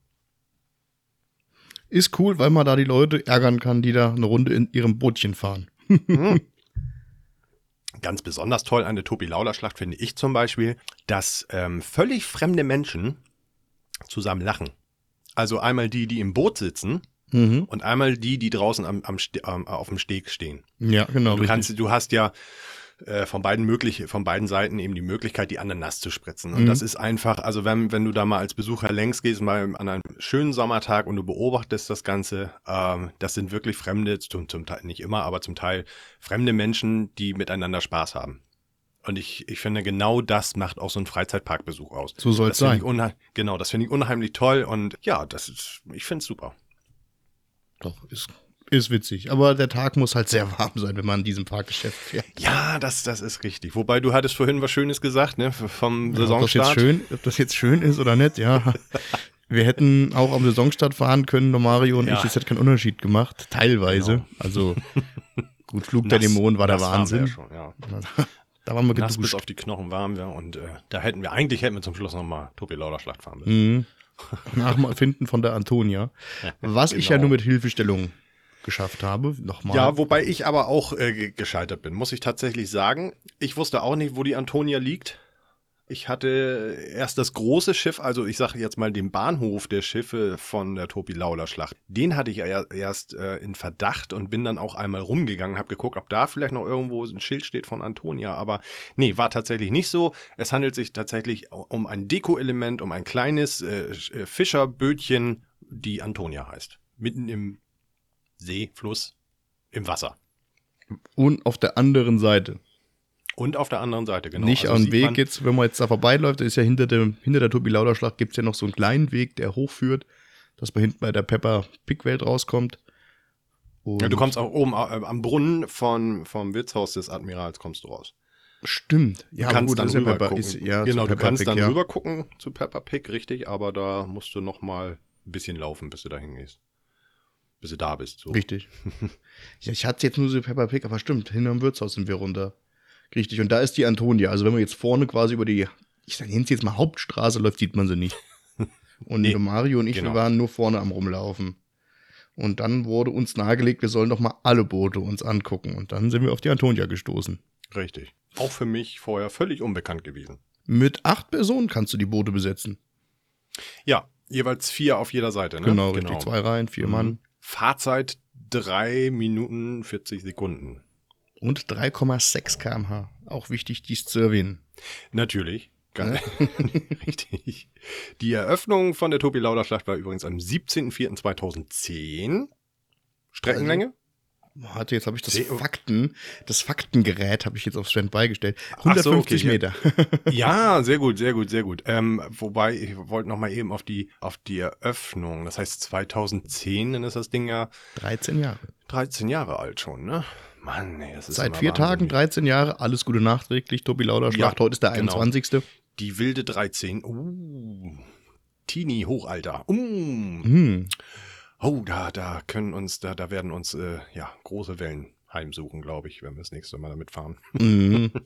Ist cool, weil man da die Leute ärgern kann, die da eine Runde in ihrem Bootchen fahren. Mhm. [LAUGHS] Ganz besonders toll an der Tobi Lauder Schlacht finde ich zum Beispiel, dass ähm, völlig fremde Menschen zusammen lachen. Also einmal die, die im Boot sitzen mhm. und einmal die, die draußen am, am, am, auf dem Steg stehen. Ja, genau. Du, kannst, du hast ja äh, von beiden möglich, von beiden Seiten eben die Möglichkeit, die anderen nass zu spritzen. Und mhm. das ist einfach, also wenn, wenn du da mal als Besucher längs gehst, mal an einem schönen Sommertag und du beobachtest das Ganze, ähm, das sind wirklich Fremde, zum, zum Teil nicht immer, aber zum Teil fremde Menschen, die miteinander Spaß haben. Und ich, ich finde, genau das macht auch so ein Freizeitparkbesuch aus. So soll es sein. Genau, das finde ich unheimlich toll und ja, das ist, ich finde es super. Doch, ist ist witzig, aber der Tag muss halt sehr [LAUGHS] warm sein, wenn man in diesem Parkgeschäft fährt. Ja, das, das ist richtig. Wobei du hattest vorhin was Schönes gesagt, ne, vom ja, Saisonstart. Ob das, jetzt schön, ob das jetzt schön ist oder nicht, ja. [LAUGHS] Wir hätten auch am Saisonstart fahren können, Mario und ja. ich, das hätte keinen Unterschied gemacht, teilweise. Genau. Also [LAUGHS] gut, Flug der Dämonen war der Wahnsinn. Schon, ja. Da waren wir geduscht. bis auf die Knochen warm wir und äh, da hätten wir, eigentlich hätten wir zum Schluss nochmal Tobi Lauder Schlacht fahren müssen. Mhm. Nachfinden von der Antonia. Was genau. ich ja genau. nur mit Hilfestellung geschafft habe. Nochmal. Ja, wobei ich aber auch äh, gescheitert bin, muss ich tatsächlich sagen. Ich wusste auch nicht, wo die Antonia liegt. Ich hatte erst das große Schiff, also ich sage jetzt mal den Bahnhof der Schiffe von der Topi Lauler Schlacht. Den hatte ich erst äh, in Verdacht und bin dann auch einmal rumgegangen, habe geguckt, ob da vielleicht noch irgendwo ein Schild steht von Antonia. Aber nee, war tatsächlich nicht so. Es handelt sich tatsächlich um ein Deko-Element, um ein kleines äh, äh Fischerbötchen, die Antonia heißt. Mitten im See, Fluss, im Wasser. Und auf der anderen Seite. Und auf der anderen Seite, genau. Nicht also am Weg jetzt, wenn man jetzt da vorbeiläuft, ist ja hinter, dem, hinter der Tobi Lauder Schlacht gibt es ja noch so einen kleinen Weg, der hochführt, dass man hinten bei der Pepper Pig Welt rauskommt. Ja, du kommst auch oben äh, am Brunnen von, vom Wirtshaus des Admirals kommst du raus. Stimmt. Ja, du kannst gut, dann rüber Pepper, ist, ja, genau, du kannst Pig, dann ja. rüber gucken zu Pepper Pig, richtig, aber da musst du noch mal ein bisschen laufen, bis du da hingehst bis du da bist. So. Richtig. [LAUGHS] ja, ich hatte jetzt nur so Pepper Pig, aber stimmt, hinterm Wirtshaus sind wir runter. Richtig. Und da ist die Antonia. Also wenn man jetzt vorne quasi über die, ich nenne es jetzt mal Hauptstraße läuft, sieht man sie nicht. [LAUGHS] Und nee, Mario und ich, genau. wir waren nur vorne am Rumlaufen. Und dann wurde uns nahegelegt, wir sollen doch mal alle Boote uns angucken. Und dann sind wir auf die Antonia gestoßen. Richtig. Auch für mich vorher völlig unbekannt gewesen. Mit acht Personen kannst du die Boote besetzen. Ja, jeweils vier auf jeder Seite, ne? Genau, genau. richtig. Zwei Reihen, vier mhm. Mann. Fahrzeit 3 Minuten 40 Sekunden. Und 3,6 kmh. Auch wichtig, dies zu erwähnen. Natürlich. Geil. [LAUGHS] Richtig. Die Eröffnung von der Tobi Lauder Schlacht war übrigens am 17.04.2010. Streckenlänge? Warte, jetzt habe ich das See- Fakten, das Faktengerät habe ich jetzt auf Standby gestellt. Ach so, 150 okay, ja. Meter. [LAUGHS] Ja, sehr gut, sehr gut, sehr gut. Ähm, wobei, ich wollte noch mal eben auf die, auf die Eröffnung. Das heißt 2010, dann ist das Ding ja 13 Jahre. 13 Jahre alt schon, ne? Mann, ey, das ist Seit vier Tagen, wahnsinnig. 13 Jahre, alles Gute nachträglich. Tobi Lauder Ja, Schlacht, heute ist der genau. 21. Die wilde 13. Uh, Teenie Hochalter. Uh. Hm. Oh, da, da können uns, da, da werden uns, äh, ja, große Wellen heimsuchen, glaube ich, wenn wir das nächste Mal damit fahren. Mhm. [LAUGHS]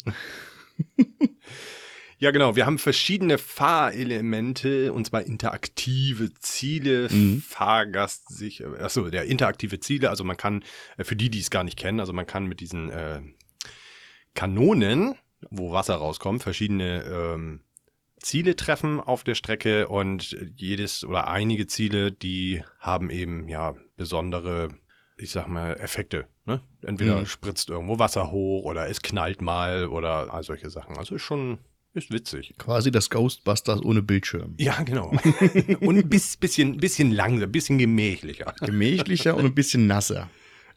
Ja, genau. Wir haben verschiedene Fahrelemente, und zwar interaktive Ziele, Mhm. Fahrgast sich, achso, der interaktive Ziele, also man kann, äh, für die, die es gar nicht kennen, also man kann mit diesen äh, Kanonen, wo Wasser rauskommt, verschiedene ähm, Ziele treffen auf der Strecke und jedes oder einige Ziele, die haben eben ja besondere, ich sag mal, Effekte. Ne? Entweder Mhm. spritzt irgendwo Wasser hoch oder es knallt mal oder all solche Sachen. Also ist schon, ist witzig. Quasi das Ghostbusters ohne Bildschirm. Ja, genau. [LAUGHS] und ein bis, bisschen, bisschen langsam, bisschen gemächlicher. Gemächlicher und ein bisschen nasser.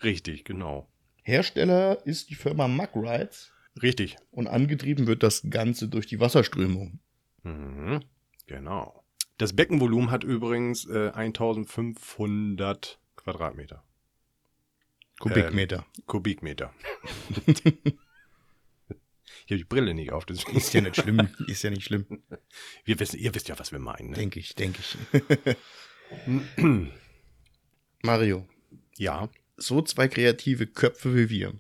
Richtig, genau. Hersteller ist die Firma Mug Rides Richtig. und angetrieben wird das Ganze durch die Wasserströmung. Mhm. Genau. Das Beckenvolumen hat übrigens äh, 1500 Quadratmeter. Kubikmeter. Kubikmeter. [LAUGHS] ich habe die Brille nicht auf, deswegen. Ist ja nicht [LAUGHS] schlimm. Ist ja nicht schlimm. Wir wissen, ihr wisst ja, was wir meinen. Ne? Denke ich, denke ich. [CLEARS THROAT] Mario, Ja, so zwei kreative Köpfe wie wir,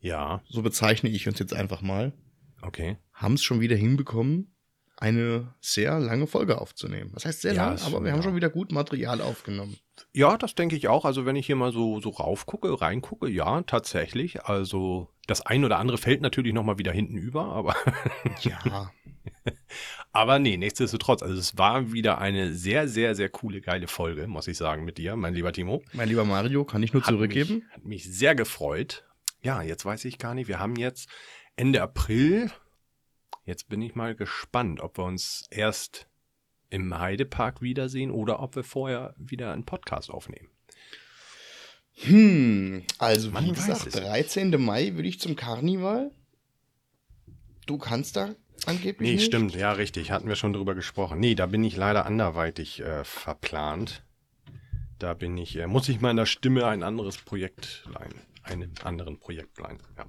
ja, so bezeichne ich uns jetzt einfach mal, okay. haben es schon wieder hinbekommen, eine sehr lange Folge aufzunehmen. Das heißt sehr Ja, lang, aber wir haben ja. schon wieder gut Material aufgenommen. Ja, das denke ich auch. Also wenn ich hier mal so, so raufgucke, reingucke, ja, tatsächlich. Also das ein oder andere fällt natürlich nochmal wieder hinten über, aber, [LAUGHS] Ja, aber nee, nichtsdestotrotz. Also es war wieder eine sehr, sehr, sehr coole, geile Folge, muss ich sagen, mit dir, mein lieber Timo. mein lieber Mario, kann ich nur Hat zurückgeben. Mich, hat mich sehr gefreut. Ja, jetzt weiß ich gar nicht. Wir haben jetzt Ende April. Jetzt bin ich mal gespannt, ob wir uns erst im Heidepark wiedersehen oder ob wir vorher wieder einen Podcast aufnehmen. Hm, also Man wie gesagt, es. 13. Mai will ich zum Karneval. Du kannst da angeblich Nee, nicht. stimmt, ja, richtig. Hatten wir schon drüber gesprochen. Nee, da bin ich leider anderweitig äh, verplant. Da bin ich, äh, muss ich meiner Stimme ein anderes Projekt leihen. Einem anderen Projekt leihen, ja.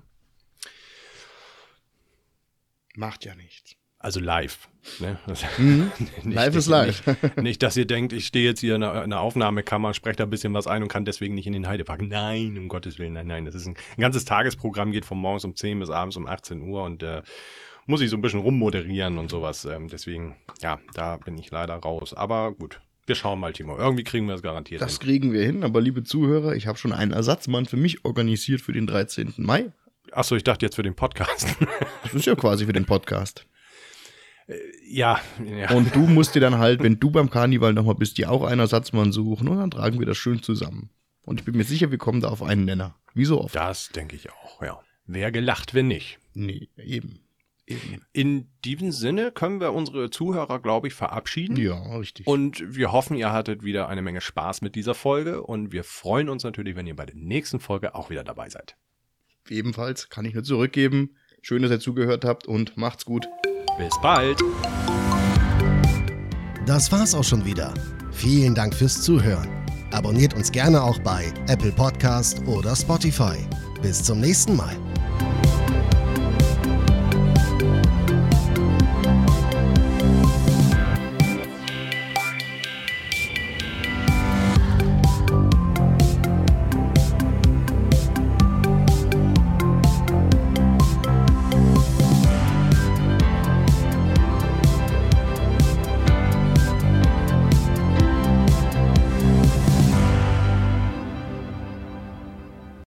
Macht ja nichts. Also live. Ne? Das- [LAUGHS] Mhm. [LAUGHS] Nicht- Live ist live. Nicht, nicht, dass ihr denkt, ich stehe jetzt hier in einer, in einer Aufnahmekammer, spreche da ein bisschen was ein und kann deswegen nicht in den Heidepark. Nein, um Gottes Willen, nein, nein. Das ist ein, ein ganzes Tagesprogramm, geht von morgens um 10 bis abends um 18 Uhr und äh, muss ich so ein bisschen rummoderieren und sowas. Ähm, deswegen, ja, da bin ich leider raus. Aber gut, wir schauen mal, Timo. Irgendwie kriegen wir es garantiert. Das hin. kriegen wir hin, aber liebe Zuhörer, ich habe schon einen Ersatzmann für mich organisiert für den 13. Mai. Achso, ich dachte jetzt für den Podcast. [LAUGHS] Das ist ja quasi für den Podcast. ja, ja. Und du musst dir dann halt, wenn du beim Karneval nochmal bist, dir auch einen Ersatzmann suchen und dann tragen wir das schön zusammen. Und ich bin mir sicher, wir kommen da auf einen Nenner. Wie so oft. das denke ich auch, ja. Wer gelacht, wenn nicht. Nee, eben. Eben. In diesem Sinne können wir unsere Zuhörer, glaube ich, verabschieden. Ja, richtig. Und wir hoffen, ihr hattet wieder eine Menge Spaß mit dieser Folge. Und wir freuen uns natürlich, wenn ihr bei der nächsten Folge auch wieder dabei seid. Ebenfalls kann ich nur zurückgeben. Schön, dass ihr zugehört habt und macht's gut. Bis bald! Das war's auch schon wieder. Vielen Dank fürs Zuhören. Abonniert uns gerne auch bei Apple Podcast oder Spotify. Bis zum nächsten Mal.